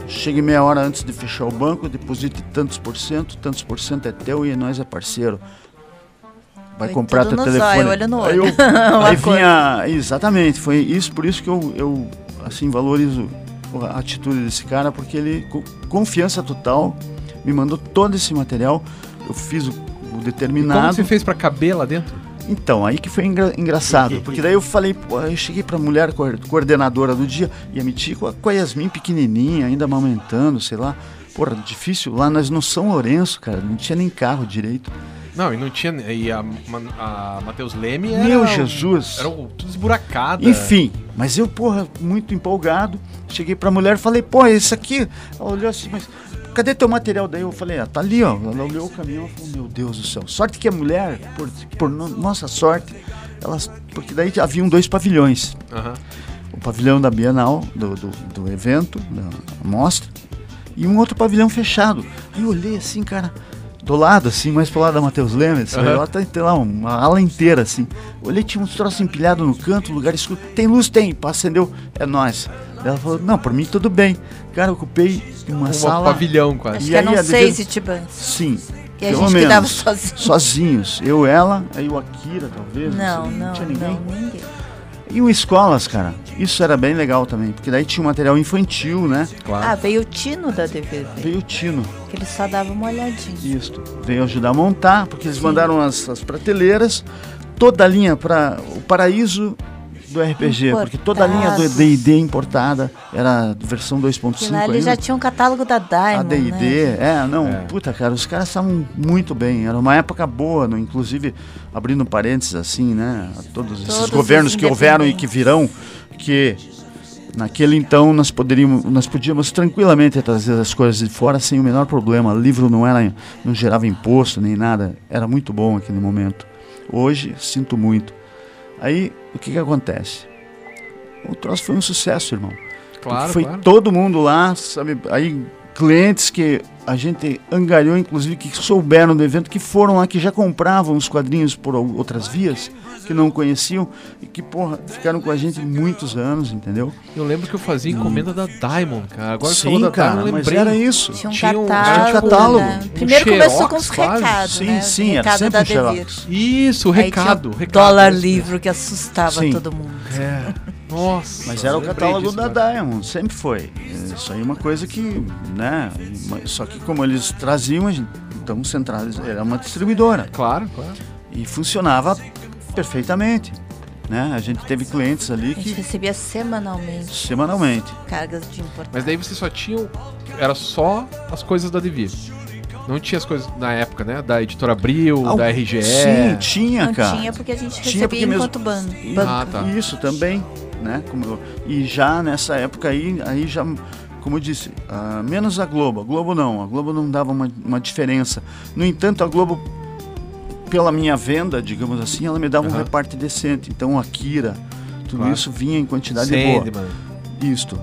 Chegue meia hora antes de fechar o banco, deposite tantos por cento, tantos por cento é teu e nós é parceiro. Vai Foi comprar tudo teu no telefone. zóio, olho no Aí, olho. eu- Um aí vinha. Exatamente, foi isso, por isso que eu, eu assim, valorizo a atitude desse cara, porque ele, com confiança total, me mandou todo esse material. Eu fiz o, o Como determinado. você fez pra caber lá dentro? Então, aí que foi engra- engraçado, porque daí eu falei, pô, eu cheguei pra mulher coor- coordenadora do dia, e a Miti com a, Yasmin pequenininha, ainda amamentando, sei lá. Porra, difícil. Lá nós no São Lourenço, cara, não tinha nem carro direito. Não, e não tinha. E a, a Matheus Leme era. Meu um- Jesus. Era um- tudo esburacado. Enfim, mas eu, porra, muito empolgado, cheguei pra mulher e falei, pô, isso aqui. Ela olhou assim, mas cadê teu material? Daí eu falei, ah, tá ali, ó. Ela olhou o caminhão e falou, meu Deus do céu. Sorte que a mulher, por, por no- nossa sorte, elas. Porque daí haviam dois pavilhões. Aham. o pavilhão da Bienal, do, do, do evento, da mostra, e um outro pavilhão fechado. Aí eu olhei assim, cara, do lado, assim, mais pro lado da Matheus Lemes, Aham. ela tá tem lá uma ala inteira, assim. Olhei, tinha uns troços empilhados no canto, lugar escuro. Tem luz? Tem, pá, acendeu, é nós. Ela falou, não, por mim tudo bem. Cara, eu ocupei uma Um sala. pavilhão quase. Acho E que eram aí, a seis Itibãs. Sim. E a gente menos. que dava sozinho. Sozinhos. Eu, ela, aí o Akira, talvez. Não, sei, não, tinha ninguém. não, ninguém. E o Escolas, cara, isso era bem legal também, porque daí tinha um material infantil, né? Claro. Ah, veio o Tino da DVD, Veio o Tino, que ele só dava uma olhadinha. isto. Veio ajudar a montar, porque eles Sim. mandaram as, as prateleiras, toda a linha para o paraíso do RPG, porque toda a linha do. D&D importada era versão E 2.5 lá ele já tinha um catálogo da A Diamond, D&D, né? é, não, É. puta, cara, os caras estavam muito bem, era uma época boa, não, inclusive, abrindo parênteses assim, né, a todos esses Todos governos os que houveram e que virão, que naquele então nós poderíamos, nós podíamos tranquilamente trazer as coisas de fora sem o menor problema, livro não era, não gerava imposto nem nada, era muito bom aquele momento. Hoje, sinto muito. Aí, o que que acontece? O troço foi um sucesso, irmão. Claro, Foi claro. todo mundo lá, sabe? Aí clientes que a gente angariou, inclusive, que souberam do evento, que foram lá, que já compravam os quadrinhos por ou- outras vias, que não conheciam, e que, porra, ficaram com a gente muitos anos, entendeu? Eu lembro que eu fazia encomenda da Diamond, cara. Agora Sim, falou da cara, Diamond, mas lembrei. era isso. Tinha um Tinha um- catálogo. tinha um catálogo. né? Um Primeiro xerox, começou com os quase. recados, Sim, né? sim, era recado sempre da um xerox. Isso, o recado. recado dólar esse livro que assustava Sim. todo mundo. mesmo. É. Nossa. Mas era o catálogo disso da. Diamond, sempre foi. Isso aí é uma coisa que, né? Só que como eles traziam, a gente, então centrais, era uma distribuidora. Claro, claro. E funcionava perfeitamente. Né? A gente teve clientes ali A gente que recebia semanalmente semanalmente. cargas de importação. Mas daí você só tinha. Era só as coisas da Devir. Não tinha as coisas na época, né? Da editora Abril, Al- da RGE. Sim, tinha, Não cara. tinha porque a gente Tinha recebia porque mesmo- enquanto E- banco. Ah, tá. Isso também, né? Como eu- e já nessa época aí, aí já, como eu disse, ah, menos a Globo. A Globo não, a Globo não dava uma, uma diferença. No entanto, a Globo, pela minha venda, digamos assim, ela me dava um Aham. reparte decente. Então, a Kira, tudo Claro. isso vinha em quantidade boa. Sandman. Isto.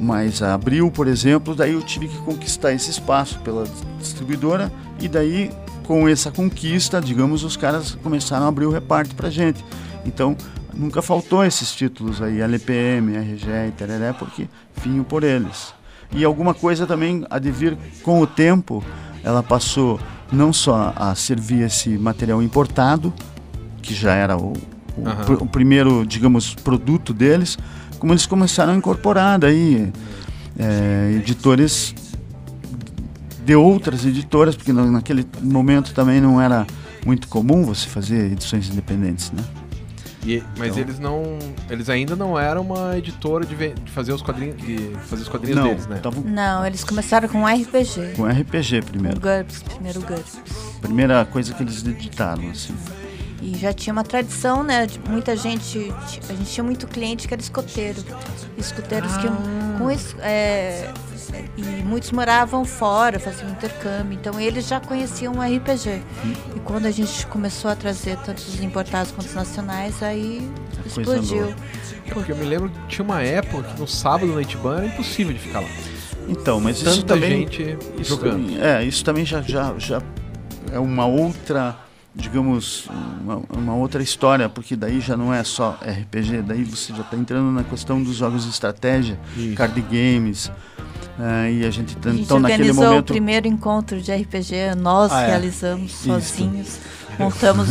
Mas a Abril, por exemplo, daí eu tive que conquistar esse espaço pela distribuidora e daí com essa conquista, digamos, os caras começaram a abrir o reparte pra gente. Então, nunca faltou esses títulos aí, LPM, RGE e tereré, porque vinham por eles. E alguma coisa também a de vir com o tempo, ela passou não só a servir esse material importado, que já era o, o, Aham. pr- o primeiro, digamos, produto deles, como eles começaram a incorporar daí é, editores de outras editoras, porque na- naquele momento também não era muito comum você fazer edições independentes, né? E- mas Então- eles não. Eles ainda não eram uma editora de, de fazer os quadrinhos. De fazer os quadrinhos Não, deles, né? estavam Não, eles começaram com RPG. com RPG O primeiro. GURPS, primeiro GURPS. Primeira coisa que eles editaram, assim. E já tinha uma tradição, né? de muita gente. A gente tinha muito cliente que era escoteiro. Escoteiros que. Com es- é, e muitos moravam fora, faziam intercâmbio. Então eles já conheciam o RPG. E quando a gente começou a trazer tanto os importados quanto os nacionais, aí A explodiu. É porque eu me lembro que tinha uma época que no sábado na Itban era impossível de ficar lá. Então, mas isso Tanta também gente isso jogando. também- é, isso também já, já, já é uma outra, digamos, uma, uma outra história, porque daí já não é só RPG, daí você já está entrando na questão dos jogos de estratégia, Isso. card games, é, e a gente tá- A gente então naquele organizou o momento primeiro encontro de RPG, nós Ah, é. realizamos Isso. sozinhos, montamos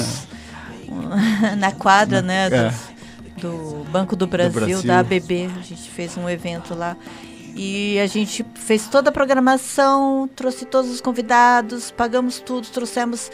na quadra, né, do, É. do Banco do Brasil, Brasil. da ABB, a gente fez um evento lá. E a gente fez toda a programação, trouxe todos os convidados, pagamos tudo, trouxemos,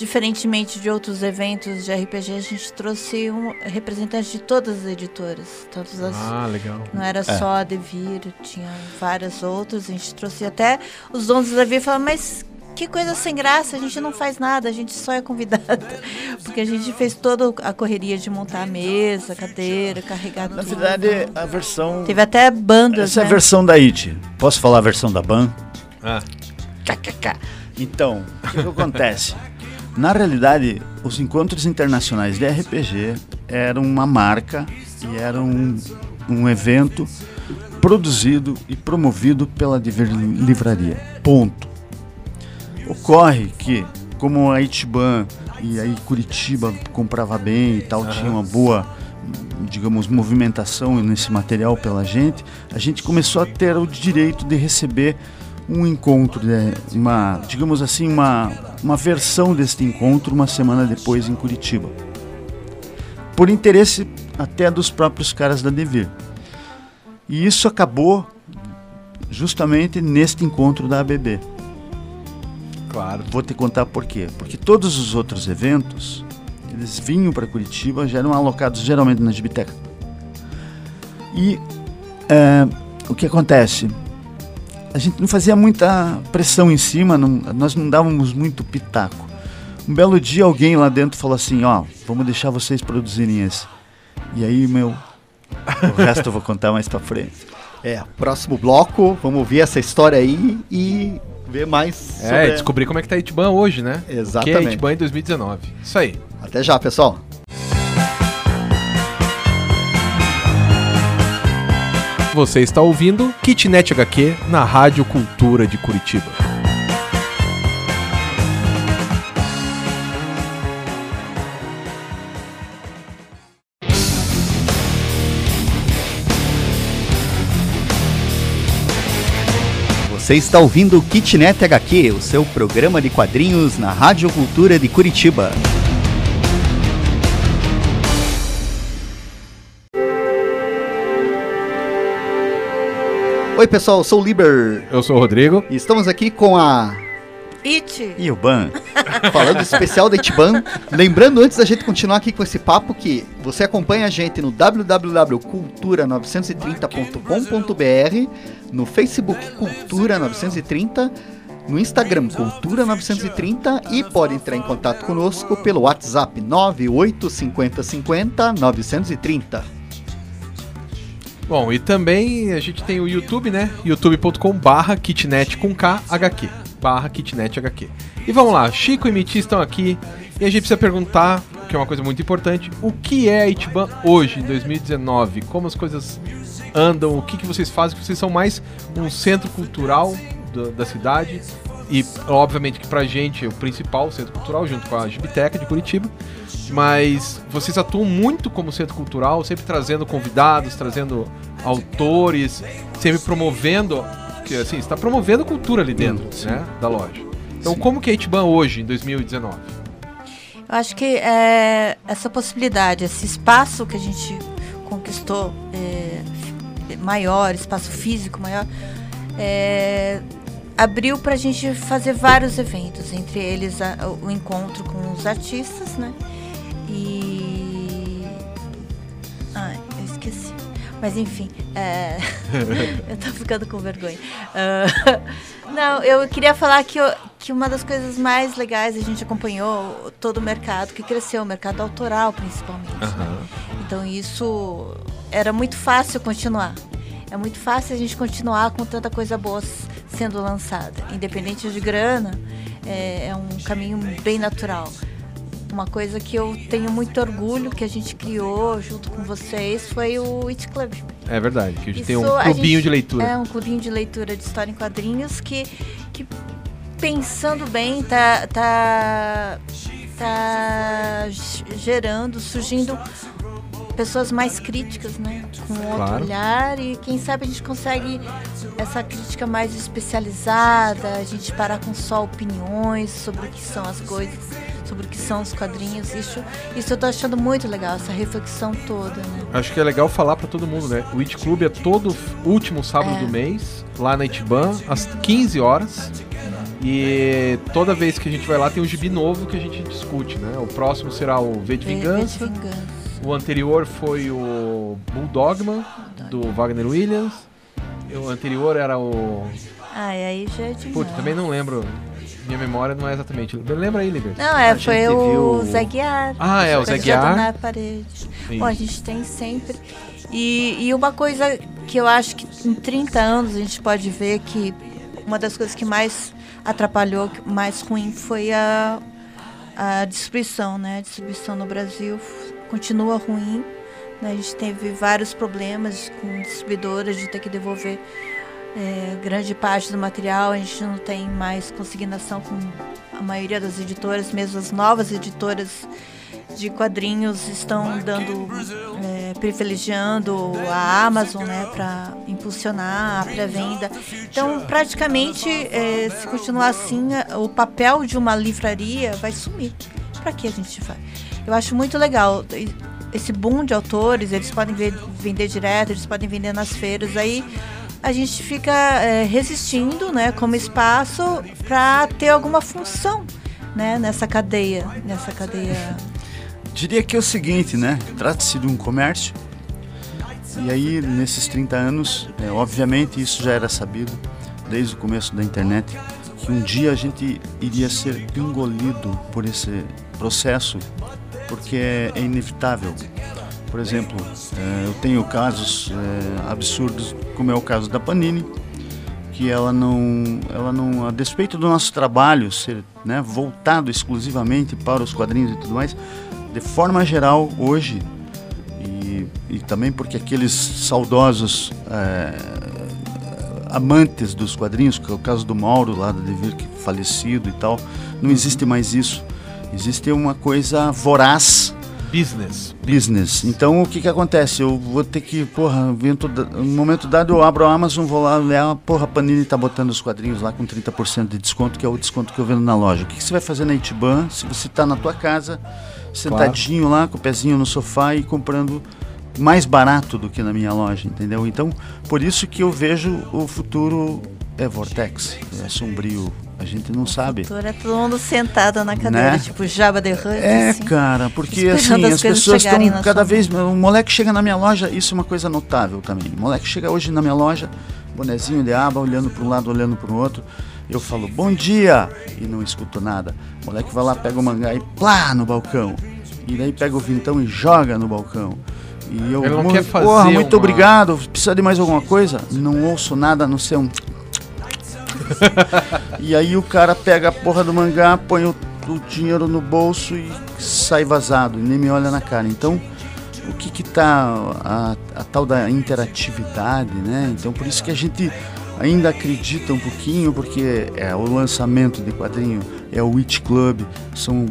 diferentemente de outros eventos de RPG, a gente trouxe um representante de todas as editoras, todas as Ah, legal. não era só a Devir, tinha várias outras. A gente trouxe até os donos da Devir e falaram, mas que coisa sem graça, a gente não faz nada, a gente só é convidada. Porque a gente fez toda a correria de montar a mesa, a cadeira, carregar na tudo. verdade a versão Teve até bandas, essa é a né? versão da IT. Posso falar a versão da Ban? Ah, KKK. Então, o que, que acontece? Na realidade, os encontros internacionais de RPG eram uma marca e era um, um evento produzido e promovido pela Diver Livraria. Ponto. Ocorre que, como a Itiban e aí Curitiba comprava bem e tal, tinha uma boa, digamos, movimentação nesse material pela gente, a gente começou a ter o direito de receber um encontro, né, uma, digamos assim, uma, uma versão deste encontro uma semana depois em Curitiba. Por interesse até dos próprios caras da Devir. E isso acabou justamente neste encontro da ABB. claro. Vou te contar por quê. Porque todos os outros eventos, eles vinham para Curitiba, já eram alocados geralmente na Gibiteca. E é, o que acontece? A gente não fazia muita pressão em cima, não- nós não dávamos muito pitaco. Um belo dia alguém lá dentro falou assim, ó, vamos deixar vocês produzirem esse. E aí, meu, o resto eu vou contar mais pra frente. É, próximo bloco, vamos ouvir essa história aí e ver mais É, sobre... descobrir como é que tá a Itban hoje, né? Que é a Exatamente. Itban em 2019. Isso aí. Até já, pessoal. Você está ouvindo Kitnet HQ na Rádio Cultura de Curitiba. Você está ouvindo Kitnet HQ, o seu programa de quadrinhos na Rádio Cultura de Curitiba. Oi, pessoal, eu sou o Liber Eu sou o Rodrigo. e estamos aqui com a It! E o Ban? falando especial da Itiban. Lembrando antes da gente continuar aqui com esse papo que você acompanha a gente no www.cultura930.com.br, no Facebook Cultura 930, no Instagram Cultura 930 e pode entrar em contato conosco pelo WhatsApp 985050 930. Bom, e também a gente tem o YouTube, né? youtube.com barra kitnet com K. Barra kitnet HQ. E vamos lá, Chico e Miti estão aqui e a gente precisa perguntar, que é uma coisa muito importante, o que é a Itiban hoje, em 2019? Como as coisas andam? O que, que vocês fazem? Que vocês são mais um centro cultural da, da cidade e, obviamente, que pra gente é o principal centro cultural, junto com a Gibiteca de Curitiba. Mas vocês atuam muito como centro cultural, sempre trazendo convidados, trazendo autores, sempre promovendo, que assim, está promovendo cultura ali dentro, né, da loja. Então, como que é a Itiban hoje, em 2019? Eu acho que é, essa possibilidade, esse espaço que a gente conquistou é, maior, espaço físico maior, é, abriu para a gente fazer vários eventos, entre eles a- o encontro com os artistas, né? E, Mas enfim, é... eu tô ficando com vergonha. Uh... Não, eu queria falar que, eu, que uma das coisas mais legais a gente acompanhou todo o mercado, que cresceu, o mercado autoral principalmente. Né? Então isso era muito fácil continuar. É muito fácil a gente continuar com tanta coisa boa sendo lançada. Independente de grana, é, é um caminho bem natural. Uma coisa que eu tenho muito orgulho que a gente criou junto com vocês foi o It Club. É verdade, que a gente Isso, tem um clubinho gente, de leitura. É, um clubinho de leitura de história em quadrinhos que, que pensando bem, tá, tá, tá gerando, surgindo pessoas mais críticas, né? Com outro claro. olhar e quem sabe a gente consegue essa crítica mais especializada, a gente parar com só opiniões sobre o que são as coisas, sobre o que são os quadrinhos. Isso, isso eu tô achando muito legal, essa reflexão toda, né? Acho que é legal falar para todo mundo, né? O It Club é todo último sábado é. do mês, lá na Itiban, às 15 horas. E toda vez que a gente vai lá tem um gibi novo que a gente discute, né? O próximo será o V de Vingança. V de Vingança. O anterior foi o Bulldogman, do Wagner Williams. O anterior era o. Ah, e aí já é demais. Putz, também não lembro. Minha memória não é exatamente. Lembra aí, Liber? Não, é, foi o viu... Zé Guiar. Ah, é, o Zé Guiar. na parede. Bom, a gente tem sempre. E, e uma coisa que eu acho que em 30 anos a gente pode ver que uma das coisas que mais atrapalhou, mais ruim, foi a, a distribuição, né? A distribuição no Brasil continua ruim. Né? A gente teve vários problemas com distribuidoras de ter que devolver é, grande parte do material. A gente não tem mais consignação com a maioria das editoras, mesmo as novas editoras de quadrinhos estão dando é, privilegiando a Amazon né para impulsionar a pré-venda então praticamente é, se continuar assim o papel de uma livraria vai sumir para que a gente vai eu acho muito legal esse boom de autores, eles podem vender direto, eles podem vender nas feiras, aí a gente fica é, resistindo, né, como espaço para ter alguma função, né, nessa cadeia, nessa cadeia. Diria que é o seguinte, né, trata-se de um comércio. E aí nesses 30 anos, é, obviamente isso já era sabido desde o começo da internet, que um dia a gente iria ser engolido por esse processo porque é, é inevitável. Por exemplo, é, eu tenho casos é, absurdos, como é o caso da Panini, que ela não, ela não, a despeito do nosso trabalho ser né, voltado exclusivamente para os quadrinhos e tudo mais, de forma geral, hoje, e, e também porque aqueles saudosos é, amantes dos quadrinhos, que é o caso do Mauro lá da Devir, que falecido e tal, não existe mais isso. Existe uma coisa voraz. Business. Business. Então o que que acontece? Eu vou ter que, porra, no momento dado eu abro a Amazon, vou lá ler, porra, a Panini tá botando os quadrinhos lá com 30% de desconto, que é o desconto que eu vendo na loja. O que, que você vai fazer na Itiban se você tá na tua casa, sentadinho claro. lá, com o pezinho no sofá e comprando mais barato do que na minha loja, entendeu? Então, por isso que eu vejo o futuro é vortex, é sombrio a gente não sabe. É todo mundo sentado na cadeira, né? tipo Jabba the Hutt. É, assim, cara, porque assim, as, as pessoas estão cada vez. O moleque chega na minha loja, isso é uma coisa notável também. O moleque chega hoje na minha loja, bonezinho de aba, olhando para um lado, olhando para o outro. Eu falo, bom dia! E não escuto nada. O moleque vai lá, pega o mangá e plá no balcão. E daí pega o vintão e joga no balcão. E eu, Ele não quer fazer porra, muito uma... obrigado. Precisa de mais alguma coisa? Não ouço nada a não ser um e aí o cara pega a porra do mangá, põe o, o dinheiro no bolso e sai vazado, e nem me olha na cara. Então, o que que tá a, a tal da interatividade, né? Então, por isso que a gente ainda acredita um pouquinho, porque é o lançamento de quadrinho, é o Witch Club, são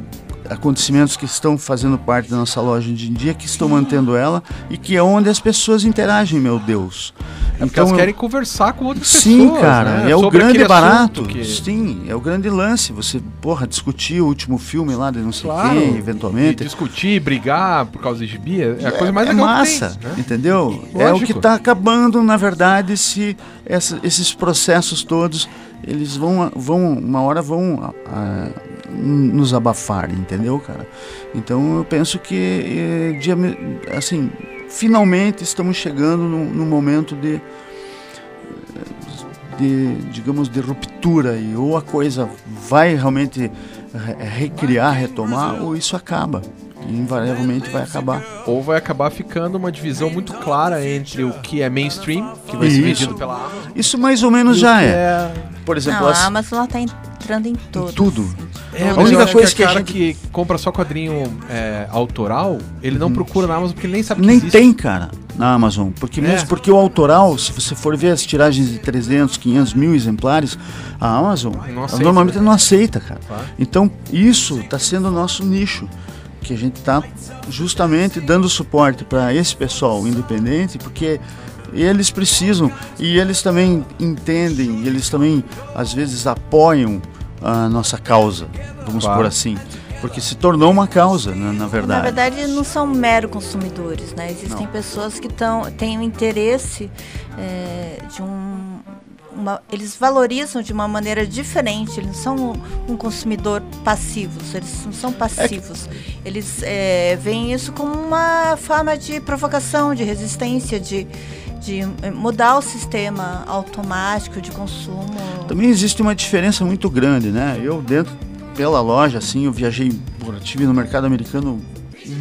acontecimentos que estão fazendo parte da nossa loja hoje em dia, que estão mantendo ela e que é onde as pessoas interagem, meu Deus. É porque então, elas querem conversar com outras sim, pessoas. Sim, cara, né? é o grande barato. Que... Sim, é o grande lance. Você, porra, discutir o último filme lá de não sei claro, quem, eventualmente. discutir, brigar por causa de gibi é a coisa mais é, legal é massa, tem, né? entendeu? Lógico. É o que está acabando, na verdade, se essa, esses processos todos, eles vão, vão uma hora vão a, nos abafar, entendeu, cara? Então eu penso que, eh, assim, finalmente estamos chegando no, no momento de, de, digamos, de ruptura e ou a coisa vai realmente recriar, retomar, ou isso acaba. E invariavelmente vai acabar. Ou vai acabar ficando uma divisão muito clara entre o que é mainstream, que vai ser vendido pela Amazon. Isso mais ou menos já é. é. Por exemplo, Não, a Amazon está entrando em tudo. tudo. É, A única coisa que, a gente- que compra só quadrinho é, autoral, ele não procura na Amazon porque ele nem sabe que Nem existe. tem, cara, na Amazon. Porque, É. mesmo porque o autoral, se você for ver as tiragens de 300, 500 mil exemplares, a Amazon Não aceita, normalmente né? não aceita, cara. Claro. Então, isso está sendo o nosso nicho. Que a gente está justamente dando suporte para esse pessoal independente, porque eles precisam e eles também entendem, e eles também às vezes apoiam a nossa causa, vamos Claro. por assim. Porque se tornou uma causa, na, na verdade. Na verdade, não são mero consumidores, né? Existem Não. pessoas que tão, têm o interesse é, de um. Uma- eles valorizam de uma maneira diferente. Eles não são um, um consumidor passivos, eles não são passivos. Eles é, veem isso como uma forma de provocação, de resistência, de, de eh, mudar o sistema automático de consumo. Também existe uma diferença muito grande, né? Eu dentro pela loja, assim, eu viajei, porra, tive no mercado americano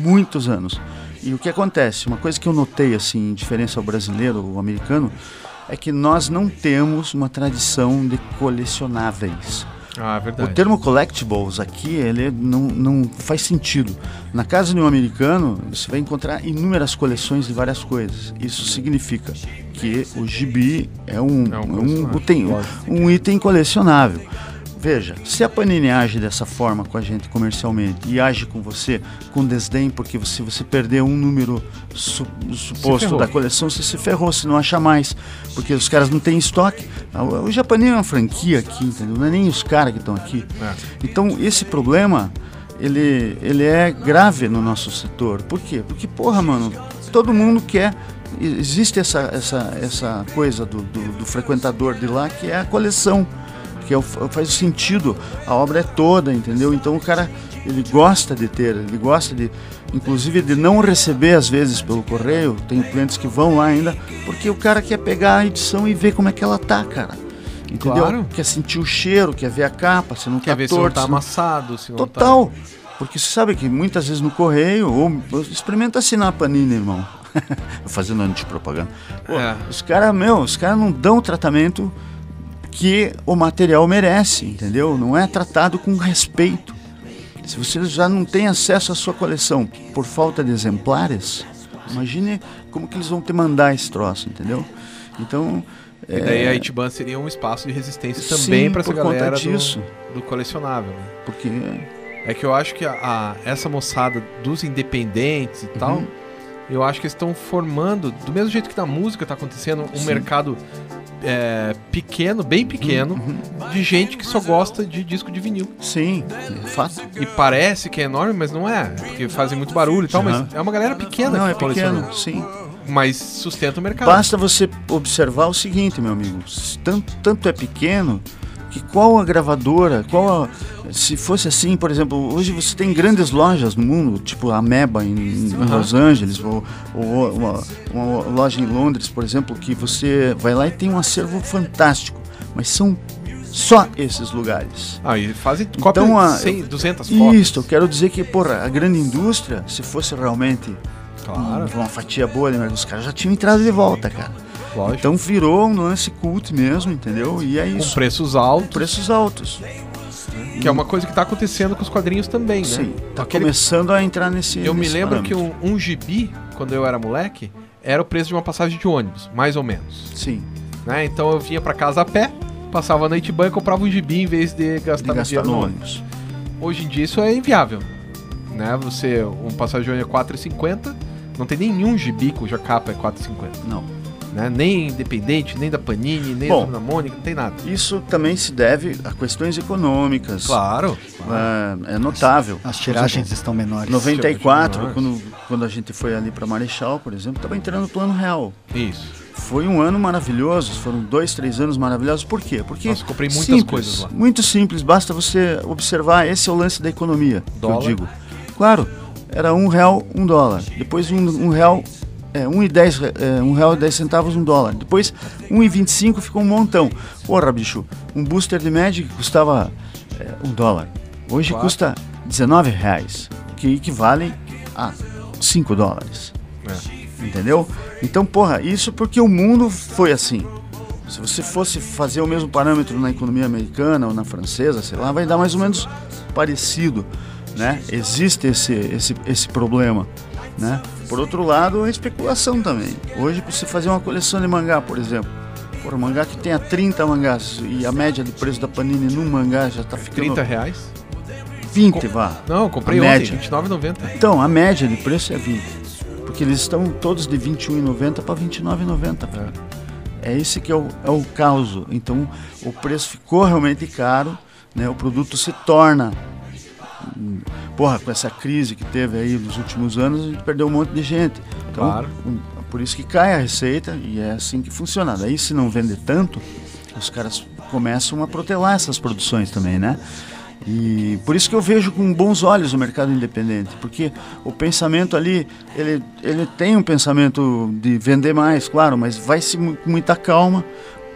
muitos anos. E o que acontece? Uma coisa que eu notei, assim, em diferença ao brasileiro, o americano, é que nós não temos uma tradição de colecionáveis. Ah, é O termo collectibles aqui, ele não, não faz sentido. Na casa de um americano, você vai encontrar inúmeras coleções de várias coisas. Isso significa que o gibi é um, É um é um, lógico. um item colecionável. Veja, se a Panini age dessa forma com a gente comercialmente e age com você com desdém, porque você, você perdeu um número su- suposto da coleção, você se ferrou, se não acha mais, porque os caras não têm estoque. Ah, O Japanese é uma franquia aqui, entendeu? Não é nem os caras que estão aqui. É. Então, esse problema, ele, ele é grave no nosso setor. Por quê? Porque, porra, mano, todo mundo quer. Existe essa, essa, essa coisa do, do, do frequentador de lá que é a coleção. Que é o- faz sentido, a obra é toda, entendeu? Então o cara, ele gosta de ter, ele gosta de, inclusive de não receber às vezes pelo correio, tem clientes que vão lá ainda, porque o cara quer pegar a edição e ver como é que ela tá, cara. Entendeu? Claro. Quer sentir o cheiro, quer ver a capa, se não Quer tá ver se não torto, tá se não- amassado, se não Total. Porque você sabe que muitas vezes no correio, ou experimenta assinar a Panini, irmão. Fazendo antipropaganda. Pô, É. Os caras, meu, os caras não dão tratamento que o material merece, entendeu? Não é tratado com respeito. Se você já não tem acesso à sua coleção por falta de exemplares, imagine como que eles vão te mandar esse troço, entendeu? Então. E daí a Itiban seria um espaço de resistência também para essa galera disso. do, do colecionável. né? porque É que eu acho que a, a- essa moçada dos independentes e Uhum. tal, eu acho que estão formando, do mesmo jeito que na música tá acontecendo, um Sim. mercado é, pequeno, bem pequeno, Uhum. de gente que só gosta de disco de vinil. sim, fato. E parece que é enorme, mas não é. Porque fazem muito barulho e tal, Aham. mas é uma galera pequena Não, que é pequeno, sim. Mas sustenta o mercado. Basta você observar o seguinte, meu amigo. Tanto, tanto é pequeno que qual a gravadora, qual a, se fosse assim, por exemplo, hoje você tem grandes lojas no mundo, tipo a Ameba em, em. Los Angeles, ou, ou uma, uma loja em Londres, por exemplo, que você vai lá e tem um acervo fantástico, mas são só esses lugares. Ah, e fazem cópia Então, a- de 100, 200 fotos. Isso, eu quero dizer que, porra, a grande indústria, se fosse realmente Claro, uma fatia boa, né, os caras já tinham entrado de volta, cara. Lógico. Então virou um lance cult mesmo, entendeu? E é com isso. preços altos, Preços altos. que é uma coisa que tá acontecendo com os quadrinhos também, né? Sim. Tá Aquele- começando a entrar nesse. Eu me nesse lembro que parâmetro. um, um gibi, quando eu era moleque, era o preço de uma passagem de ônibus, mais ou menos. Sim. Né? Então eu vinha pra casa a pé, passava a noite banho e comprava um gibi em vez de De gastar, gastar dinheiro no no ônibus. ônibus. Hoje em dia isso é inviável. Né? Você, um passagem de ônibus é 4,50, não tem nenhum gibi cuja capa é 4,50. Não. Né? Nem Independente, nem da Panini, nem Bom. da Mônica, não tem nada. Isso também se deve a questões econômicas. Claro. É, é notável. As tiragens estão menores. 94, Menores. quando, quando a gente foi ali para Marechal, por exemplo, estava entrando o plano real. Isso. Foi um ano maravilhoso, foram dois, três anos maravilhosos. Por quê? Porque Nossa, comprei muitas simples, coisas lá. Muito simples, basta você observar. Esse é o lance da economia, Dólar. que eu digo. Claro, era um real, um dólar. Depois um, um real, é, 1,10 é, um real e 10 centavos um dólar. Depois 1,25 ficou um montão. Porra, bicho, um booster de Magic custava é, um dólar. Hoje Claro. custa 19 reais, que equivale a 5 dólares. É. Entendeu? Então, porra, isso porque o mundo foi assim. Se você fosse fazer o mesmo parâmetro na economia americana ou na francesa, sei lá, vai dar mais ou menos parecido, né? Existe esse, esse, esse problema, né? Por outro lado, a especulação também. Hoje, para você fazer uma coleção de mangá, por exemplo, por um mangá que tenha 30 mangás e a média de preço da Panini num mangá já tá ficando 30 reais? 20, vá. Não, eu comprei A ontem, média. R$29,90. Então, a média de preço é 20. Porque eles estão todos de R$ 21,90 para R$ 29,90. cara. É esse que é o, é o caos. Então, o preço ficou realmente caro, né? O produto se torna... Porra, com essa crise que teve aí nos últimos anos, a gente perdeu um monte de gente. Então, Claro. por isso que cai a receita e é assim que funciona. Daí, se não vender tanto, os caras começam a protelar essas produções também, né? E por isso que eu vejo com bons olhos o mercado independente, porque o pensamento ali, ele, ele tem um pensamento de vender mais, claro, mas vai se mu- com muita calma,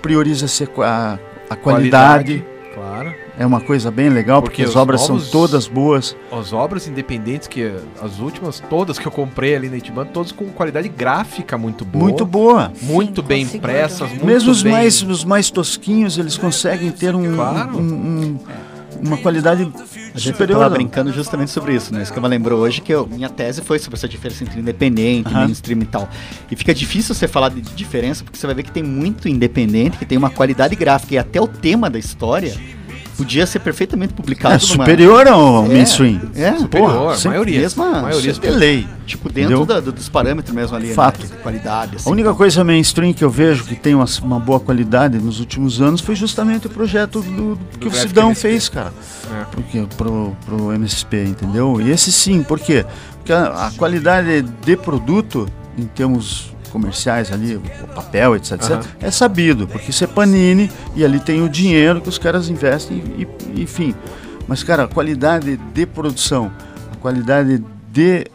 prioriza-se a, a qualidade, Claro. é uma coisa bem legal, porque, Porque as obras novos- são todas boas. As obras independentes, que as últimas todas que eu comprei ali na Itiban, todas com qualidade gráfica muito boa. Muito boa. Muito Sim, bem impressas, muito Mesmo os bem... mais, os mais tosquinhos, eles conseguem ter um, Claro. um- um- uma qualidade A gente superior. tava brincando justamente sobre isso, né? Isso que ela lembrou hoje, que eu- minha tese foi sobre essa diferença entre independente, Aham. mainstream e tal. E fica difícil você falar de diferença, porque você vai ver que tem muito independente, que tem uma qualidade gráfica, e até o tema da história podia ser perfeitamente publicado É numa- superior ao É, mainstream. É, Superior, Porra, sempre maioria. mesma- maioria lei. tipo, dentro da- do- dos parâmetros mesmo ali, Fato. né? de Qualidade, assim. A única coisa mainstream que eu vejo que tem uma, uma boa qualidade nos últimos anos foi justamente o projeto do, do que o Sidão MSP. fez, cara. É. Porque, pro, pro MSP, entendeu? E esse sim, por quê? Porque a, a qualidade de produto, em termos comerciais ali, o papel, etc, etc, Aham. é sabido, porque isso é panini e ali tem o dinheiro que os caras investem, e, e- enfim. Mas, cara, a qualidade de produção, a qualidade de,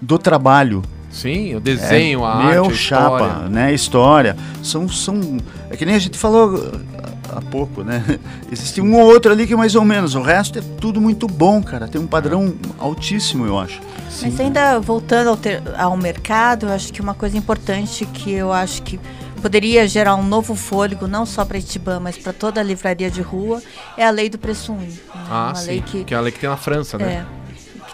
do trabalho, Sim, o desenho, a meu arte, a chapa, história. né? História. São, são. É que nem a gente falou há pouco, né? Existe um ou outro ali que é mais ou menos. O resto é tudo muito bom, cara. Tem um padrão altíssimo, eu acho. Mas ainda voltando ao, ter- ao mercado, eu acho que uma coisa importante que eu acho que poderia gerar um novo fôlego, não só para Itibã, mas para toda a livraria de rua, é a lei do preço único. né? Ah, uma sim. lei que Que é a lei que tem na França, né? É.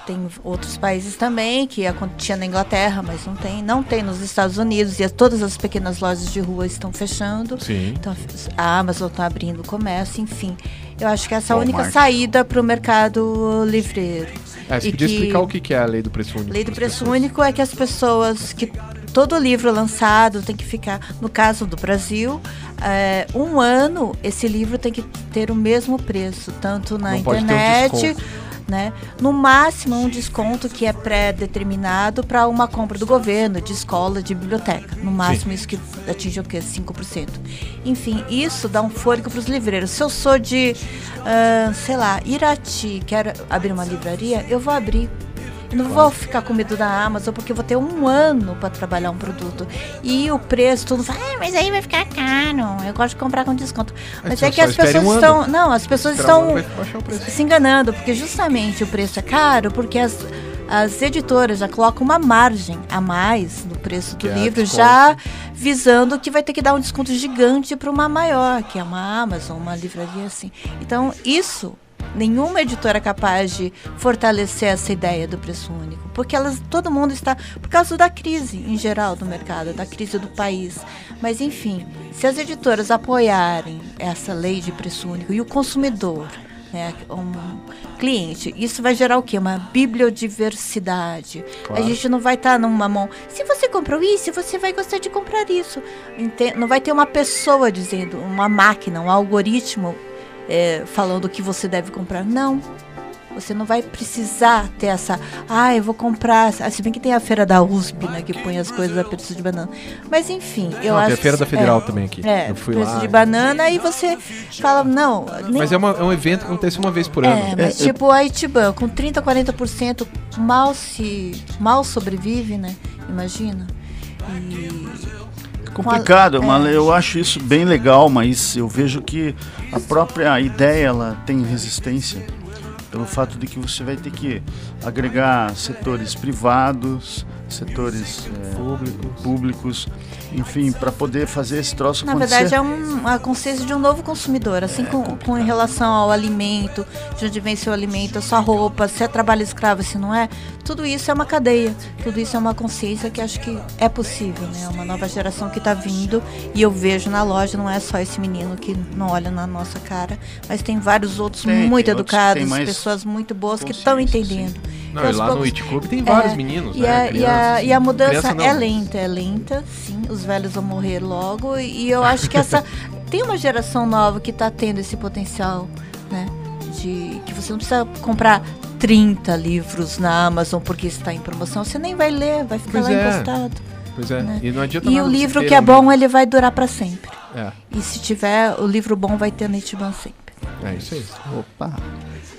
Tem outros países também, que tinha na Inglaterra, mas não tem. Não tem nos Estados Unidos e as- todas as pequenas lojas de rua estão fechando. Sim. Então, a Amazon está abrindo o comércio, enfim. Eu acho que essa é a única saída para o mercado livreiro. É, você E podia que- explicar o que é a lei do preço único? Lei do preço pessoas? único é que as pessoas que todo livro lançado tem que ficar, no caso do Brasil, é, um ano esse livro tem que ter o mesmo preço, tanto na Não internet. Né? No máximo um desconto que é pré-determinado para uma compra do governo, de escola, de biblioteca. No máximo isso que atinge o quê? 5%. Enfim, isso dá um fôlego para os livreiros. Se eu sou de, ah, sei lá, Irati, quero abrir uma livraria, eu vou abrir. Eu não vou ficar com medo da Amazon, porque eu vou ter um ano para trabalhar um produto. E o preço, todo mundo fala, ah, mas aí vai ficar caro. Eu gosto de comprar com desconto. Mas é que as pessoas um ano. estão. Não, as pessoas estão se enganando, porque justamente o preço é caro, porque as, as editoras já colocam uma margem a mais no preço do Que é livro, já visando que vai ter que dar um desconto gigante para uma maior, que é uma Amazon, uma livraria assim. Então, isso. Nenhuma editora é capaz de fortalecer essa ideia do preço único, porque elas, todo mundo está por causa da crise em geral do mercado, da crise do país. Mas enfim, se as editoras apoiarem essa lei de preço único e o consumidor né, um cliente. Isso vai gerar o quê? Uma bibliodiversidade. Claro. A gente não vai estar numa mão. Se você comprou isso, você vai gostar de comprar isso. Não vai ter uma pessoa dizendo, uma máquina, um algoritmo é, falando o que você deve comprar. Não. Você não vai precisar ter essa. Ah, eu vou comprar. ah, Se bem que tem a feira da USP, né? Que põe as coisas a preço de banana. Mas enfim, eu Não, acho. tem a Feira da é, Federal também aqui. É, eu fui preço lá. de banana e você fala, não. nem- Mas é, uma- é um evento que acontece uma vez por ano. é, mas É, tipo a Itiban, com 30, 40% mal se mal sobrevive, né? Imagina. E É complicado, É. mas eu acho isso bem legal, mas eu vejo que a própria ideia ela tem resistência pelo fato de que você vai ter que agregar setores privados, setores é, Públicos. públicos, enfim, para poder fazer esse troço Na acontecer. verdade, é um, a consciência de um novo consumidor, assim com, com em relação ao alimento, de onde vem seu alimento, a sua roupa, se é trabalho escravo, se não é. Tudo isso é uma cadeia, tudo isso é uma consciência que acho que é possível, né? Uma nova geração que está vindo e eu vejo na loja, não é só esse menino que não olha na nossa cara, mas tem vários outros Tem, muito tem outros educados, mais pessoas muito boas que estão entendendo. Não, E e lá no poucos- It Club tem vários É, meninos, e né? a, e, a, Crianças. e a mudança é lenta, é lenta, sim. Os velhos vão morrer logo. E eu acho que essa. tem uma geração nova que está tendo esse potencial, né? De que você não precisa comprar 30 livros na Amazon porque está em promoção. Você nem vai ler, vai ficar Pois lá é. encostado. Pois é, né? e não adianta E nada o livro que é um- bom, ele vai durar para sempre. É, E se tiver o livro bom, vai ter na Itiban sempre. é isso aí. Opa.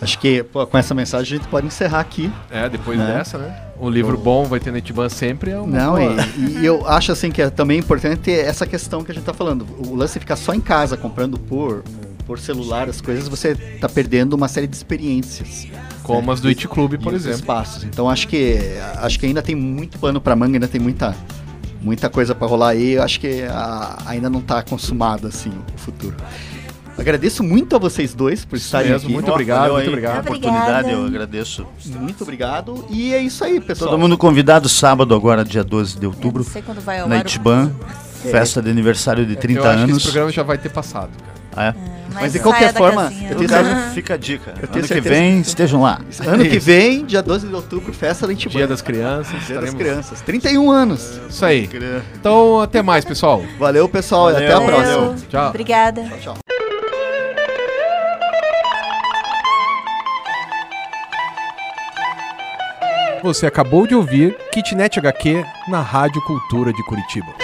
Acho que pô, com essa mensagem a gente pode encerrar aqui. É, depois Né? dessa, né? Um livro bom vai ter na Itiban sempre é uma Não, e, e eu acho assim que é também importante essa questão que a gente tá falando. O lance de ficar só em casa comprando por, por celular as coisas, você tá perdendo uma série de experiências. Como as do It Club, por exemplo. espaços. Então acho que acho que ainda tem muito pano para manga, ainda tem muita muita coisa para rolar aí. Eu acho que a- ainda não tá consumado assim o futuro. Agradeço muito a vocês dois por estarem mesmo, aqui. muito Ó, obrigado, valeu muito obrigado. pela oportunidade, eu agradeço. Muito obrigado. E é isso aí, pessoal. Todo mundo convidado sábado agora, dia 12 de Eu não outubro, sei quando vai ao na Itiban, festa de aniversário de 30 eu acho que anos. esse programa já vai ter passado, cara. Ah, é? Mas de saia qualquer forma, eu tenho fica a dica. tenho Ano que vem, que- estejam lá. Ano que vem, dia 12 de outubro, festa da. Dia das Crianças. Dia das crianças. 31 anos. Isso aí. Então, até mais, pessoal. Valeu, pessoal. e Valeu. até a Valeu. próxima. Tchau. Obrigada. Tchau, tchau. Você acabou de ouvir Kitnet HQ na Rádio Cultura de Curitiba.